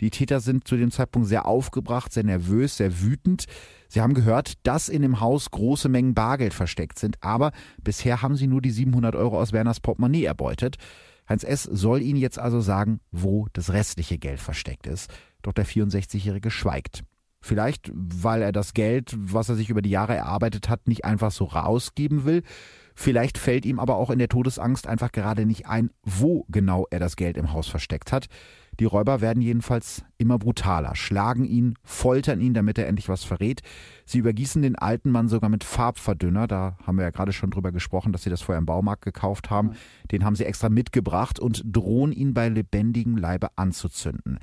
A: Die Täter sind zu dem Zeitpunkt sehr aufgebracht, sehr nervös, sehr wütend. Sie haben gehört, dass in dem Haus große Mengen Bargeld versteckt sind, aber bisher haben sie nur die 700 Euro aus Werners Portemonnaie erbeutet. Heinz S. soll ihnen jetzt also sagen, wo das restliche Geld versteckt ist. Doch der 64-Jährige schweigt. Vielleicht, weil er das Geld, was er sich über die Jahre erarbeitet hat, nicht einfach so rausgeben will. Vielleicht fällt ihm aber auch in der Todesangst einfach gerade nicht ein, wo genau er das Geld im Haus versteckt hat. Die Räuber werden jedenfalls immer brutaler, schlagen ihn, foltern ihn, damit er endlich was verrät. Sie übergießen den alten Mann sogar mit Farbverdünner. Da haben wir ja gerade schon drüber gesprochen, dass sie das vorher im Baumarkt gekauft haben. Den haben sie extra mitgebracht und drohen ihn bei lebendigem Leibe anzuzünden.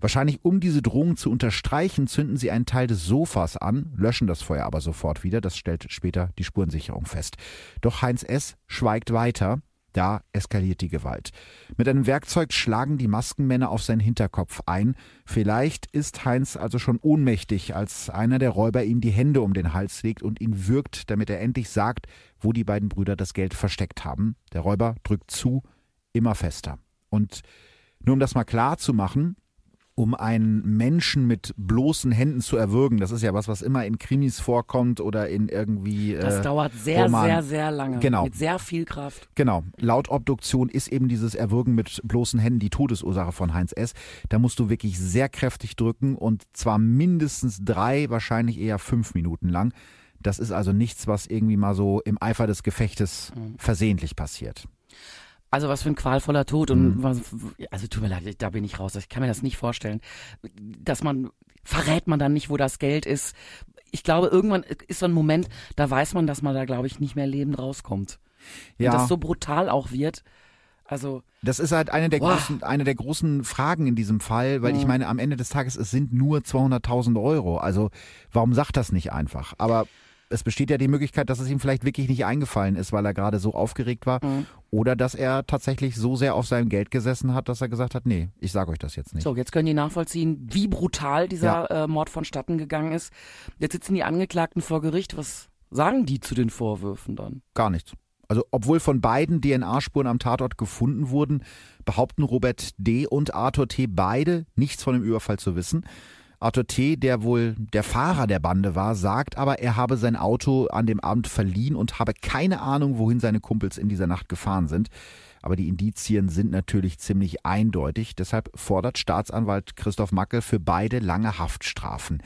A: Wahrscheinlich um diese Drohung zu unterstreichen, zünden sie einen Teil des Sofas an, löschen das Feuer aber sofort wieder. Das stellt später die Spurensicherung fest. Doch Heinz S. schweigt weiter. Da eskaliert die Gewalt. Mit einem Werkzeug schlagen die Maskenmänner auf seinen Hinterkopf ein. Vielleicht ist Heinz also schon ohnmächtig, als einer der Räuber ihm die Hände um den Hals legt und ihn würgt, damit er endlich sagt, wo die beiden Brüder das Geld versteckt haben. Der Räuber drückt zu, immer fester. Und nur um das mal klar zu machen, um einen Menschen mit bloßen Händen zu erwürgen. Das ist ja was, was immer in Krimis vorkommt oder in irgendwie.
B: Das äh, dauert sehr, Roman. sehr, sehr lange.
A: Genau.
B: Mit sehr viel Kraft.
A: Genau. Laut Obduktion ist eben dieses Erwürgen mit bloßen Händen die Todesursache von Heinz S. Da musst du wirklich sehr kräftig drücken und zwar mindestens drei, wahrscheinlich eher fünf Minuten lang. Das ist also nichts, was irgendwie mal so im Eifer des Gefechtes mhm. versehentlich passiert.
B: Also was für ein qualvoller Tod und mhm. was, also tut mir leid, da bin ich raus. Ich kann mir das nicht vorstellen, dass man verrät man dann nicht, wo das Geld ist. Ich glaube, irgendwann ist so ein Moment, da weiß man, dass man da, glaube ich, nicht mehr lebend rauskommt. Ja. Und das so brutal auch wird. Also
A: das ist halt eine der großen, eine der großen Fragen in diesem Fall, weil mhm. ich meine, am Ende des Tages es sind nur 200.000 Euro. Also warum sagt das nicht einfach? Aber es besteht ja die Möglichkeit, dass es ihm vielleicht wirklich nicht eingefallen ist, weil er gerade so aufgeregt war. Mhm. Oder dass er tatsächlich so sehr auf seinem Geld gesessen hat, dass er gesagt hat, nee, ich sage euch das jetzt nicht.
B: So, jetzt können die nachvollziehen, wie brutal dieser ja. äh, Mord vonstatten gegangen ist. Jetzt sitzen die Angeklagten vor Gericht. Was sagen die zu den Vorwürfen dann?
A: Gar nichts. Also obwohl von beiden DNA-Spuren am Tatort gefunden wurden, behaupten Robert D. und Arthur T. beide nichts von dem Überfall zu wissen. Arthur T., der wohl der Fahrer der Bande war, sagt aber, er habe sein Auto an dem Abend verliehen und habe keine Ahnung, wohin seine Kumpels in dieser Nacht gefahren sind. Aber die Indizien sind natürlich ziemlich eindeutig. Deshalb fordert Staatsanwalt Christoph Macke für beide lange Haftstrafen.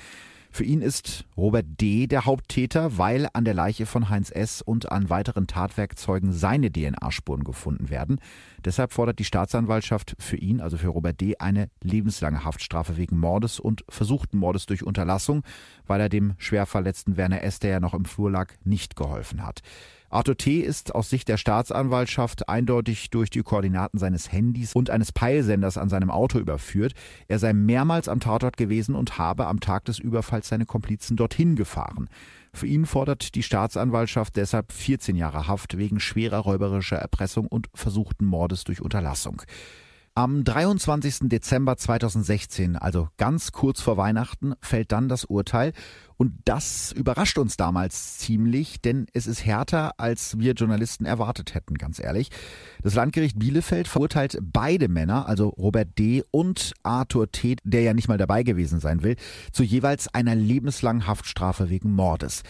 A: Für ihn ist Robert D. der Haupttäter, weil an der Leiche von Heinz S. und an weiteren Tatwerkzeugen seine DNA-Spuren gefunden werden. Deshalb fordert die Staatsanwaltschaft für ihn, also für Robert D., eine lebenslange Haftstrafe wegen Mordes und versuchten Mordes durch Unterlassung, weil er dem schwer verletzten Werner S., der ja noch im Flur lag, nicht geholfen hat. Arthur T. ist aus Sicht der Staatsanwaltschaft eindeutig durch die Koordinaten seines Handys und eines Peilsenders an seinem Auto überführt. Er sei mehrmals am Tatort gewesen und habe am Tag des Überfalls seine Komplizen dorthin gefahren. Für ihn fordert die Staatsanwaltschaft deshalb 14 Jahre Haft wegen schwerer räuberischer Erpressung und versuchten Mordes durch Unterlassung. Am 23. Dezember 2016, also ganz kurz vor Weihnachten, fällt dann das Urteil. Und das überrascht uns damals ziemlich, denn es ist härter, als wir Journalisten erwartet hätten, ganz ehrlich. Das Landgericht Bielefeld verurteilt beide Männer, also Robert D. und Arthur T., der ja nicht mal dabei gewesen sein will, zu jeweils einer lebenslangen Haftstrafe wegen Mordes.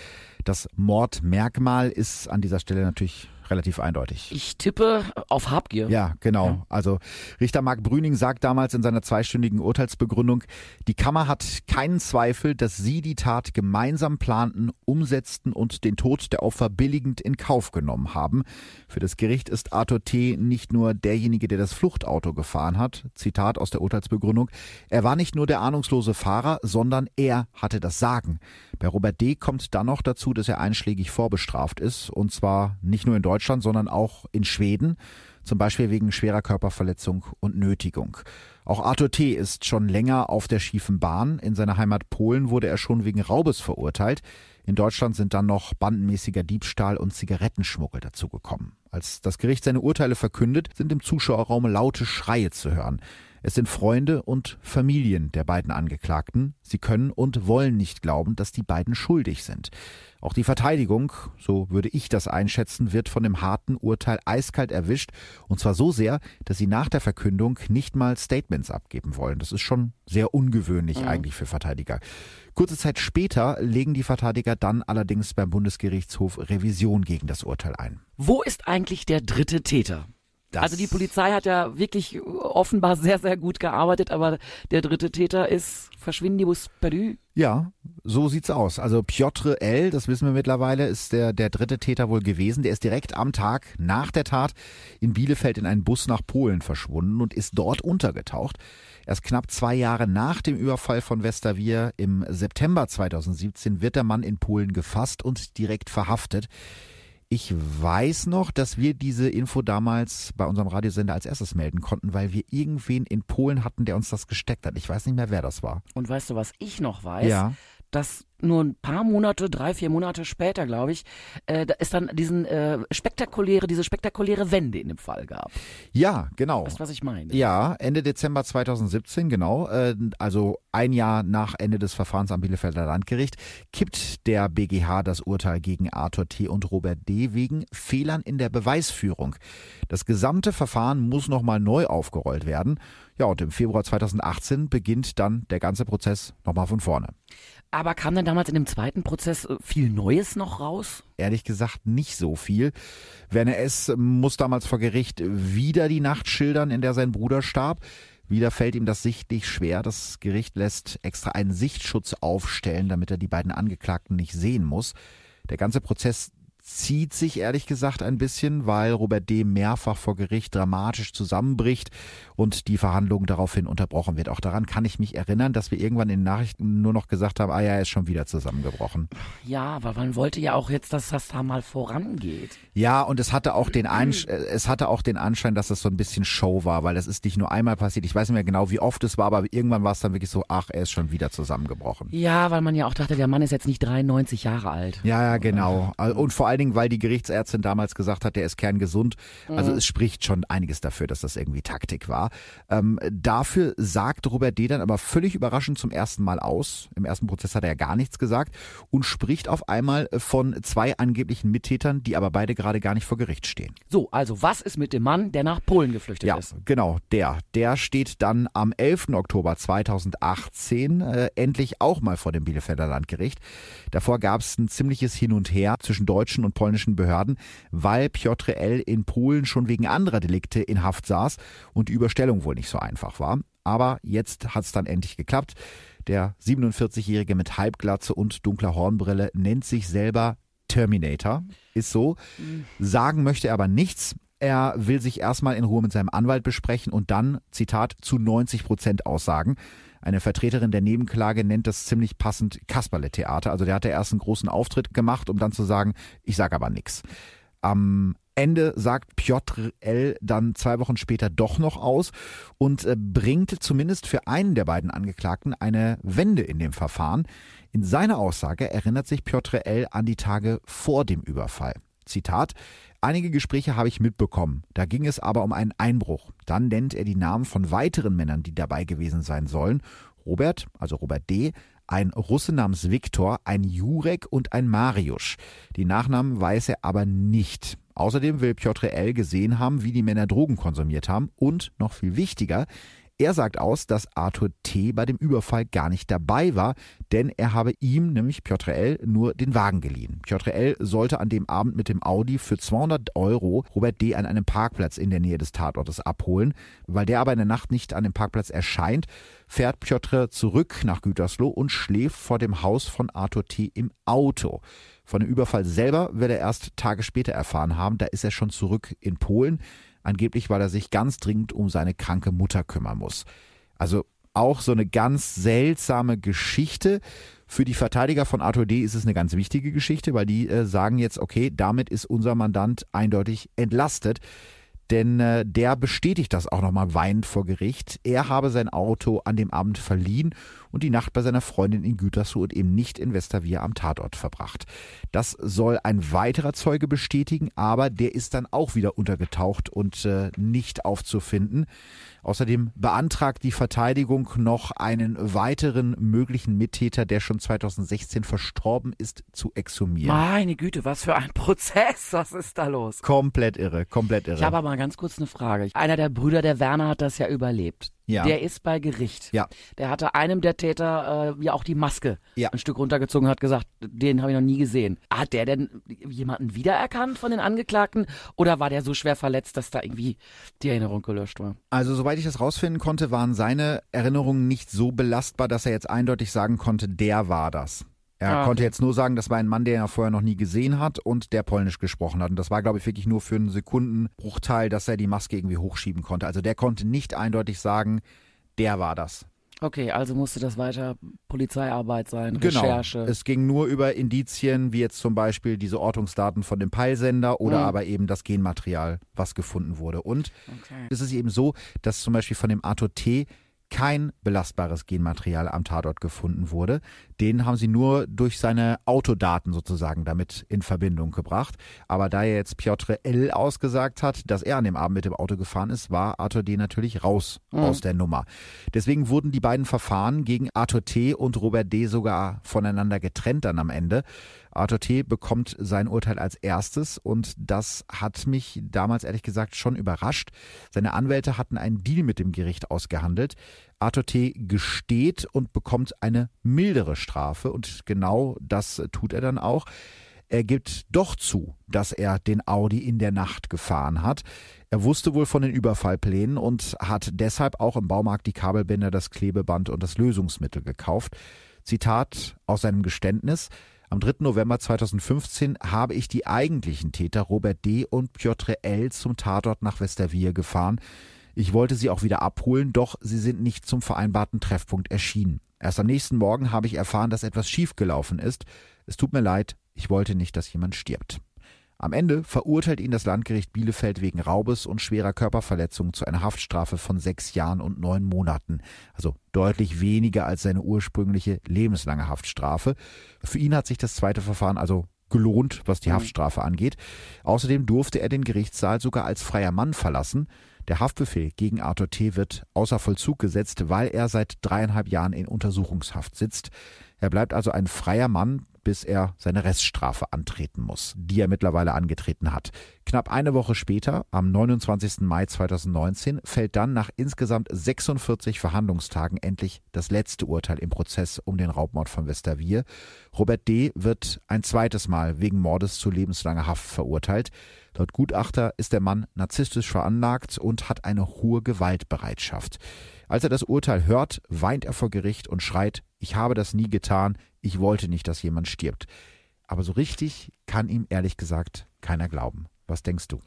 A: Das Mordmerkmal ist an dieser Stelle natürlich relativ eindeutig.
B: Ich tippe auf Habgier.
A: Ja, genau. Ja. Also Richter Marc Brüning sagt damals in seiner zweistündigen Urteilsbegründung, die Kammer hat keinen Zweifel, dass sie die Tat gemeinsam planten, umsetzten und den Tod der Opfer billigend in Kauf genommen haben. Für das Gericht ist Arthur T. nicht nur derjenige, der das Fluchtauto gefahren hat. Zitat aus der Urteilsbegründung. Er war nicht nur der ahnungslose Fahrer, sondern er hatte das Sagen. Bei Robert D. kommt dann noch dazu, dass er einschlägig vorbestraft ist, und zwar nicht nur in Deutschland, sondern auch in Schweden, zum Beispiel wegen schwerer Körperverletzung und Nötigung. Auch Arthur T. ist schon länger auf der schiefen Bahn. In seiner Heimat Polen wurde er schon wegen Raubes verurteilt. In Deutschland sind dann noch bandenmäßiger Diebstahl und Zigarettenschmuggel dazugekommen. Als das Gericht seine Urteile verkündet, sind im Zuschauerraum laute Schreie zu hören. Es sind Freunde und Familien der beiden Angeklagten. Sie können und wollen nicht glauben, dass die beiden schuldig sind. Auch die Verteidigung, so würde ich das einschätzen, wird von dem harten Urteil eiskalt erwischt. Und zwar so sehr, dass sie nach der Verkündung nicht mal Statements abgeben wollen. Das ist schon sehr ungewöhnlich mhm. eigentlich für Verteidiger. Kurze Zeit später legen die Verteidiger dann allerdings beim Bundesgerichtshof Revision gegen das Urteil ein.
B: Wo ist eigentlich der dritte Täter? Das also die Polizei hat ja wirklich offenbar sehr, sehr gut gearbeitet, aber der dritte Täter ist verschwindibus perdu.
A: Ja, so sieht's aus. Also Piotr L., das wissen wir mittlerweile, ist der, der dritte Täter wohl gewesen. Der ist direkt am Tag nach der Tat in Bielefeld in einen Bus nach Polen verschwunden und ist dort untergetaucht. Erst knapp zwei Jahre nach dem Überfall von Westerwier im September 2017 wird der Mann in Polen gefasst und direkt verhaftet. Ich weiß noch, dass wir diese Info damals bei unserem Radiosender als erstes melden konnten, weil wir irgendwen in Polen hatten, der uns das gesteckt hat. Ich weiß nicht mehr, wer das war.
B: Und weißt du, was ich noch weiß?
A: Ja.
B: Dass nur ein paar Monate, drei, vier Monate später, glaube ich, äh, da ist dann diesen äh, spektakuläre, diese spektakuläre Wende in dem Fall gab.
A: Ja, genau.
B: Du, was ich meine?
A: Ja, Ende Dezember 2017, genau. Äh, also ein Jahr nach Ende des Verfahrens am Bielefelder Landgericht kippt der BGH das Urteil gegen Arthur T. und Robert D. wegen Fehlern in der Beweisführung. Das gesamte Verfahren muss nochmal neu aufgerollt werden. Ja, und im Februar 2018 beginnt dann der ganze Prozess nochmal von vorne.
B: Aber kam denn damals in dem zweiten Prozess äh, viel Neues noch raus?
A: Ehrlich gesagt nicht so viel. Werner S. muss damals vor Gericht wieder die Nacht schildern, in der sein Bruder starb. Wieder fällt ihm das sichtlich schwer. Das Gericht lässt extra einen Sichtschutz aufstellen, damit er die beiden Angeklagten nicht sehen muss. Der ganze Prozess zieht sich ehrlich gesagt ein bisschen, weil Robert D. mehrfach vor Gericht dramatisch zusammenbricht und die Verhandlung daraufhin unterbrochen wird. Auch daran kann ich mich erinnern, dass wir irgendwann in den Nachrichten nur noch gesagt haben, ah ja, er ist schon wieder zusammengebrochen.
B: Ja, aber man wollte ja auch jetzt, dass das da mal vorangeht.
A: Ja, und es hatte auch den Anschein, es hatte auch den Anschein, dass es so ein bisschen Show war, weil das ist nicht nur einmal passiert. Ich weiß nicht mehr genau, wie oft es war, aber irgendwann war es dann wirklich so, ach, er ist schon wieder zusammengebrochen.
B: Ja, weil man ja auch dachte, der Mann ist jetzt nicht 93 Jahre alt.
A: Ja, ja, genau. Und vor allen Dingen, weil die Gerichtsärztin damals gesagt hat, der ist kerngesund. Also es spricht schon einiges dafür, dass das irgendwie Taktik war. Ähm, dafür sagt Robert D. dann aber völlig überraschend zum ersten Mal aus. Im ersten Prozess hat er ja gar nichts gesagt und spricht auf einmal von zwei angeblichen Mittätern, die aber beide gerade gar nicht vor Gericht stehen.
B: So, also was ist mit dem Mann, der nach Polen geflüchtet
A: Ja,
B: ist?
A: genau, der. Der steht dann am 11. Oktober 2018 äh, endlich auch mal vor dem Bielefelder Landgericht. Davor gab es ein ziemliches Hin und Her zwischen deutschen und polnischen Behörden, weil Piotr L. in Polen schon wegen anderer Delikte in Haft saß und die Überstellung wohl nicht so einfach war. Aber jetzt hat es dann endlich geklappt. Der 47-Jährige mit Halbglatze und dunkler Hornbrille nennt sich selber Terminator. Ist so. Sagen möchte er aber nichts. Er will sich erstmal in Ruhe mit seinem Anwalt besprechen und dann, Zitat, zu 90 Prozent aussagen. Eine Vertreterin der Nebenklage nennt das ziemlich passend Kasperle-Theater. Also der hat ja erst einen großen Auftritt gemacht, um dann zu sagen, ich sage aber nichts. Am Ende sagt Piotr L. dann zwei Wochen später doch noch aus und äh, bringt zumindest für einen der beiden Angeklagten eine Wende in dem Verfahren. In seiner Aussage erinnert sich Piotr L. an die Tage vor dem Überfall. Zitat, einige Gespräche habe ich mitbekommen, da ging es aber um einen Einbruch. Dann nennt er die Namen von weiteren Männern, die dabei gewesen sein sollen. Robert, also Robert D., ein Russe namens Viktor, ein Jurek und ein Mariusz. Die Nachnamen weiß er aber nicht. Außerdem will Piotr L. gesehen haben, wie die Männer Drogen konsumiert haben und, noch viel wichtiger, er sagt aus, dass Arthur T. bei dem Überfall gar nicht dabei war, denn er habe ihm, nämlich Piotr L., nur den Wagen geliehen. Piotr L. sollte an dem Abend mit dem Audi für 200 Euro Robert D. an einem Parkplatz in der Nähe des Tatortes abholen. Weil der aber in der Nacht nicht an dem Parkplatz erscheint, fährt Piotr zurück nach Gütersloh und schläft vor dem Haus von Arthur T. im Auto. Von dem Überfall selber wird er erst Tage später erfahren haben, da ist er schon zurück in Polen angeblich weil er sich ganz dringend um seine kranke Mutter kümmern muss. Also auch so eine ganz seltsame Geschichte. Für die Verteidiger von Arthur D. ist es eine ganz wichtige Geschichte, weil die äh, sagen jetzt, okay, damit ist unser Mandant eindeutig entlastet. Denn äh, der bestätigt das auch nochmal weinend vor Gericht. Er habe sein Auto an dem Abend verliehen und die Nacht bei seiner Freundin in Gütersloh und eben nicht in Westerwier am Tatort verbracht. Das soll ein weiterer Zeuge bestätigen, aber der ist dann auch wieder untergetaucht und äh, nicht aufzufinden. Außerdem beantragt die Verteidigung noch einen weiteren möglichen Mittäter, der schon 2016 verstorben ist, zu exhumieren.
B: Meine Güte, was für ein Prozess. Was ist da los?
A: Komplett irre, komplett irre.
B: Ich habe aber mal ganz kurz eine Frage. Einer der Brüder, der Werner, hat das ja überlebt.
A: Ja.
B: Der ist bei Gericht.
A: Ja.
B: Der hatte einem der Täter äh, ja auch die Maske
A: Ja.
B: ein Stück runtergezogen, hat gesagt, den habe ich noch nie gesehen. Hat der denn jemanden wiedererkannt von den Angeklagten oder war der so schwer verletzt, dass da irgendwie die Erinnerung gelöscht war?
A: Also soweit ich das rausfinden konnte, waren seine Erinnerungen nicht so belastbar, dass er jetzt eindeutig sagen konnte, der war das. Er
B: Ah,
A: konnte jetzt nur sagen, das war ein Mann, den er vorher noch nie gesehen hat und der Polnisch gesprochen hat. Und das war, glaube ich, wirklich nur für einen Sekundenbruchteil, dass er die Maske irgendwie hochschieben konnte. Also der konnte nicht eindeutig sagen, der war das.
B: Okay, also musste das weiter Polizeiarbeit sein,
A: Genau.
B: Recherche.
A: Es ging nur über Indizien, wie jetzt zum Beispiel diese Ortungsdaten von dem Peilsender oder
B: Mhm.
A: aber eben das Genmaterial, was gefunden wurde. Und
B: okay.
A: es ist eben so, dass zum Beispiel von dem Arthur T. kein belastbares Genmaterial am Tatort gefunden wurde. Den haben sie nur durch seine Autodaten sozusagen damit in Verbindung gebracht. Aber da jetzt Piotr L. ausgesagt hat, dass er an dem Abend mit dem Auto gefahren ist, war Arthur D. natürlich raus aus der Nummer. Deswegen wurden die beiden Verfahren gegen Arthur T. und Robert D. sogar voneinander getrennt dann am Ende. Arthur T. bekommt sein Urteil als erstes und das hat mich damals ehrlich gesagt schon überrascht. Seine Anwälte hatten einen Deal mit dem Gericht ausgehandelt. Arthur T. gesteht und bekommt eine mildere Strafe und genau das tut er dann auch. Er gibt doch zu, dass er den Audi in der Nacht gefahren hat. Er wusste wohl von den Überfallplänen und hat deshalb auch im Baumarkt die Kabelbinder, das Klebeband und das Lösungsmittel gekauft. Zitat aus seinem Geständnis. Am 3. November 2015 habe ich die eigentlichen Täter Robert D. und Piotr L. zum Tatort nach Westerwier gefahren. Ich wollte sie auch wieder abholen, doch sie sind nicht zum vereinbarten Treffpunkt erschienen. Erst am nächsten Morgen habe ich erfahren, dass etwas schiefgelaufen ist. Es tut mir leid, ich wollte nicht, dass jemand stirbt. Am Ende verurteilt ihn das Landgericht Bielefeld wegen Raubes und schwerer Körperverletzung zu einer Haftstrafe von sechs Jahren und neun Monaten. Also deutlich weniger als seine ursprüngliche lebenslange Haftstrafe. Für ihn hat sich das zweite Verfahren also gelohnt, was die Haftstrafe angeht. Außerdem durfte er den Gerichtssaal sogar als freier Mann verlassen. Der Haftbefehl gegen Arthur T. wird außer Vollzug gesetzt, weil er seit dreieinhalb Jahren in Untersuchungshaft sitzt. Er bleibt also ein freier Mann, bis er seine Reststrafe antreten muss, die er mittlerweile angetreten hat. Knapp eine Woche später, am 29. Mai 2019, fällt dann nach insgesamt 46 Verhandlungstagen endlich das letzte Urteil im Prozess um den Raubmord von Westerwier. Robert D. wird ein zweites Mal wegen Mordes zu lebenslanger Haft verurteilt. Laut Gutachter ist der Mann narzisstisch veranlagt und hat eine hohe Gewaltbereitschaft. Als er das Urteil hört, weint er vor Gericht und schreit, ich habe das nie getan, ich wollte nicht, dass jemand stirbt. Aber so richtig kann ihm ehrlich gesagt keiner glauben. Was denkst du?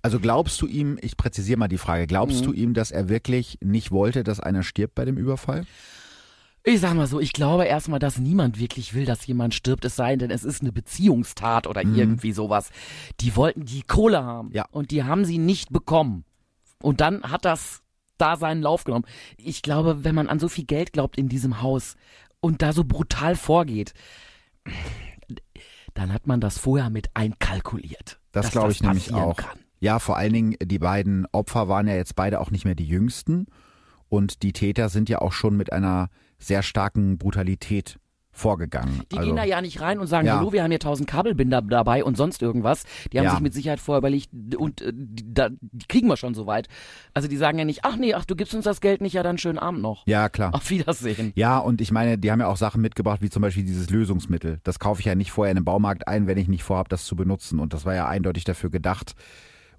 A: Also glaubst du ihm, ich präzisiere mal die Frage, glaubst du ihm, dass er wirklich nicht wollte, dass einer stirbt bei dem Überfall?
B: Ich sag mal so, ich glaube erstmal, dass niemand wirklich will, dass jemand stirbt, es sei denn, es ist eine Beziehungstat oder irgendwie sowas. Die wollten die Kohle haben.
A: Ja.
B: Und die haben sie nicht bekommen. Und dann hat das da seinen Lauf genommen. Ich glaube, wenn man an so viel Geld glaubt in diesem Haus und da so brutal vorgeht, dann hat man das vorher mit einkalkuliert.
A: Das glaube ich nämlich
B: passieren
A: auch.
B: Kann.
A: Ja, vor allen Dingen, die beiden Opfer waren ja jetzt beide auch nicht mehr die jüngsten. Und die Täter sind ja auch schon mit einer sehr starken Brutalität vorgegangen.
B: Die
A: also,
B: gehen da ja nicht rein und sagen,
A: Ja.
B: hallo, wir haben hier tausend Kabelbinder dabei und sonst irgendwas. Die haben
A: Ja.
B: sich mit Sicherheit vorher überlegt und äh, die, da, die kriegen wir schon soweit. Also die sagen ja nicht, ach nee, ach du gibst uns das Geld nicht, ja dann schönen Abend noch.
A: Ja, klar.
B: Auf Wiedersehen.
A: Ja, und ich meine, die haben ja auch Sachen mitgebracht, wie zum Beispiel dieses Lösungsmittel. Das kaufe ich ja nicht vorher in den Baumarkt ein, wenn ich nicht vorhabe, das zu benutzen. Und das war ja eindeutig dafür gedacht,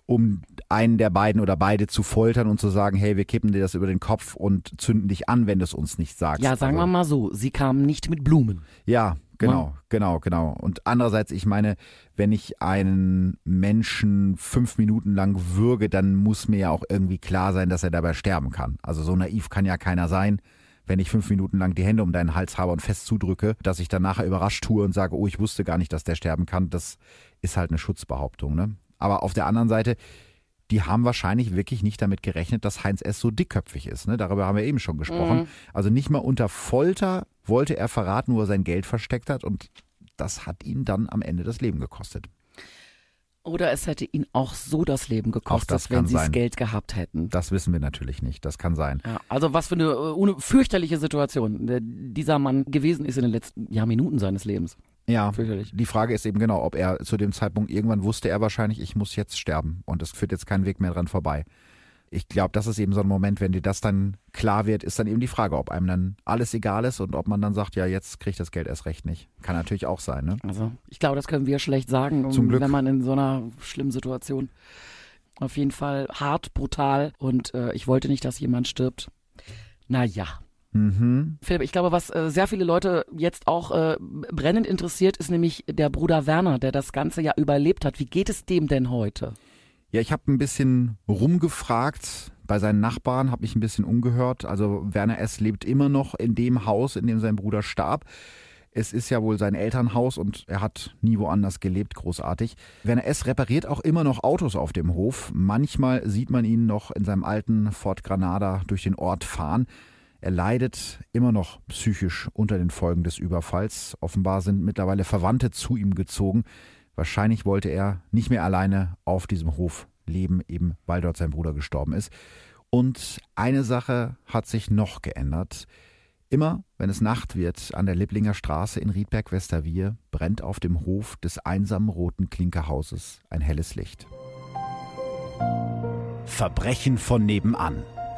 A: um einen der beiden oder beide zu foltern und zu sagen, hey, wir kippen dir das über den Kopf und zünden dich an, wenn du es uns nicht sagst.
B: Ja, sagen
A: also,
B: wir mal so, sie kamen nicht mit Blumen.
A: Ja, genau, genau, genau. Und andererseits, ich meine, wenn ich einen Menschen fünf Minuten lang würge, dann muss mir ja auch irgendwie klar sein, dass er dabei sterben kann. Also so naiv kann ja keiner sein. Wenn ich fünf Minuten lang die Hände um deinen Hals habe und fest zudrücke, dass ich dann nachher überrascht tue und sage, oh, ich wusste gar nicht, dass der sterben kann, das ist halt eine Schutzbehauptung. Ne? Aber auf der anderen Seite, die haben wahrscheinlich wirklich nicht damit gerechnet, dass Heinz S. so dickköpfig ist. Ne? Darüber haben wir eben schon gesprochen. Also nicht mal unter Folter wollte er verraten, wo er sein Geld versteckt hat und das hat ihn dann am Ende das Leben gekostet.
B: Oder es hätte ihn auch so das Leben
A: das
B: gekostet, wenn
A: kann
B: sie das. Geld gehabt hätten.
A: Das wissen wir natürlich nicht. Das kann sein.
B: Ja, also was für eine äh, une- fürchterliche Situation dieser Mann gewesen ist in den letzten ja, Minuten seines Lebens.
A: Ja, fürchterlich. Die Frage ist eben genau, ob er zu dem Zeitpunkt irgendwann wusste er wahrscheinlich, ich muss jetzt sterben und es führt jetzt keinen Weg mehr dran vorbei. Ich glaube, das ist eben so ein Moment, wenn dir das dann klar wird, ist dann eben die Frage, ob einem dann alles egal ist und ob man dann sagt, ja, jetzt kriege ich das Geld erst recht nicht. Kann natürlich auch sein, ne?
B: Also, ich glaube, das können wir schlecht sagen, um,
A: Zum Glück.
B: wenn man in so einer schlimmen Situation auf jeden Fall hart, brutal und äh, ich wollte nicht, dass jemand stirbt. Naja.
A: Mhm.
B: Philipp, ich glaube, was äh, sehr viele Leute jetzt auch äh, brennend interessiert, ist nämlich der Bruder Werner, der das ganze ja überlebt hat. Wie geht es dem denn heute?
A: Ja, ich habe ein bisschen rumgefragt bei seinen Nachbarn, habe mich ein bisschen umgehört. Also Werner S. lebt immer noch in dem Haus, in dem sein Bruder starb. Es ist ja wohl sein Elternhaus und er hat nie woanders gelebt, großartig. Werner S. repariert auch immer noch Autos auf dem Hof. Manchmal sieht man ihn noch in seinem alten Ford Granada durch den Ort fahren. Er leidet immer noch psychisch unter den Folgen des Überfalls. Offenbar sind mittlerweile Verwandte zu ihm gezogen. Wahrscheinlich wollte er nicht mehr alleine auf diesem Hof leben, eben weil dort sein Bruder gestorben ist. Und eine Sache hat sich noch geändert. Immer, wenn es Nacht wird, an der Liblinger Straße in Riedberg-Westerwier brennt auf dem Hof des einsamen roten Klinkerhauses ein helles Licht.
C: Verbrechen von nebenan.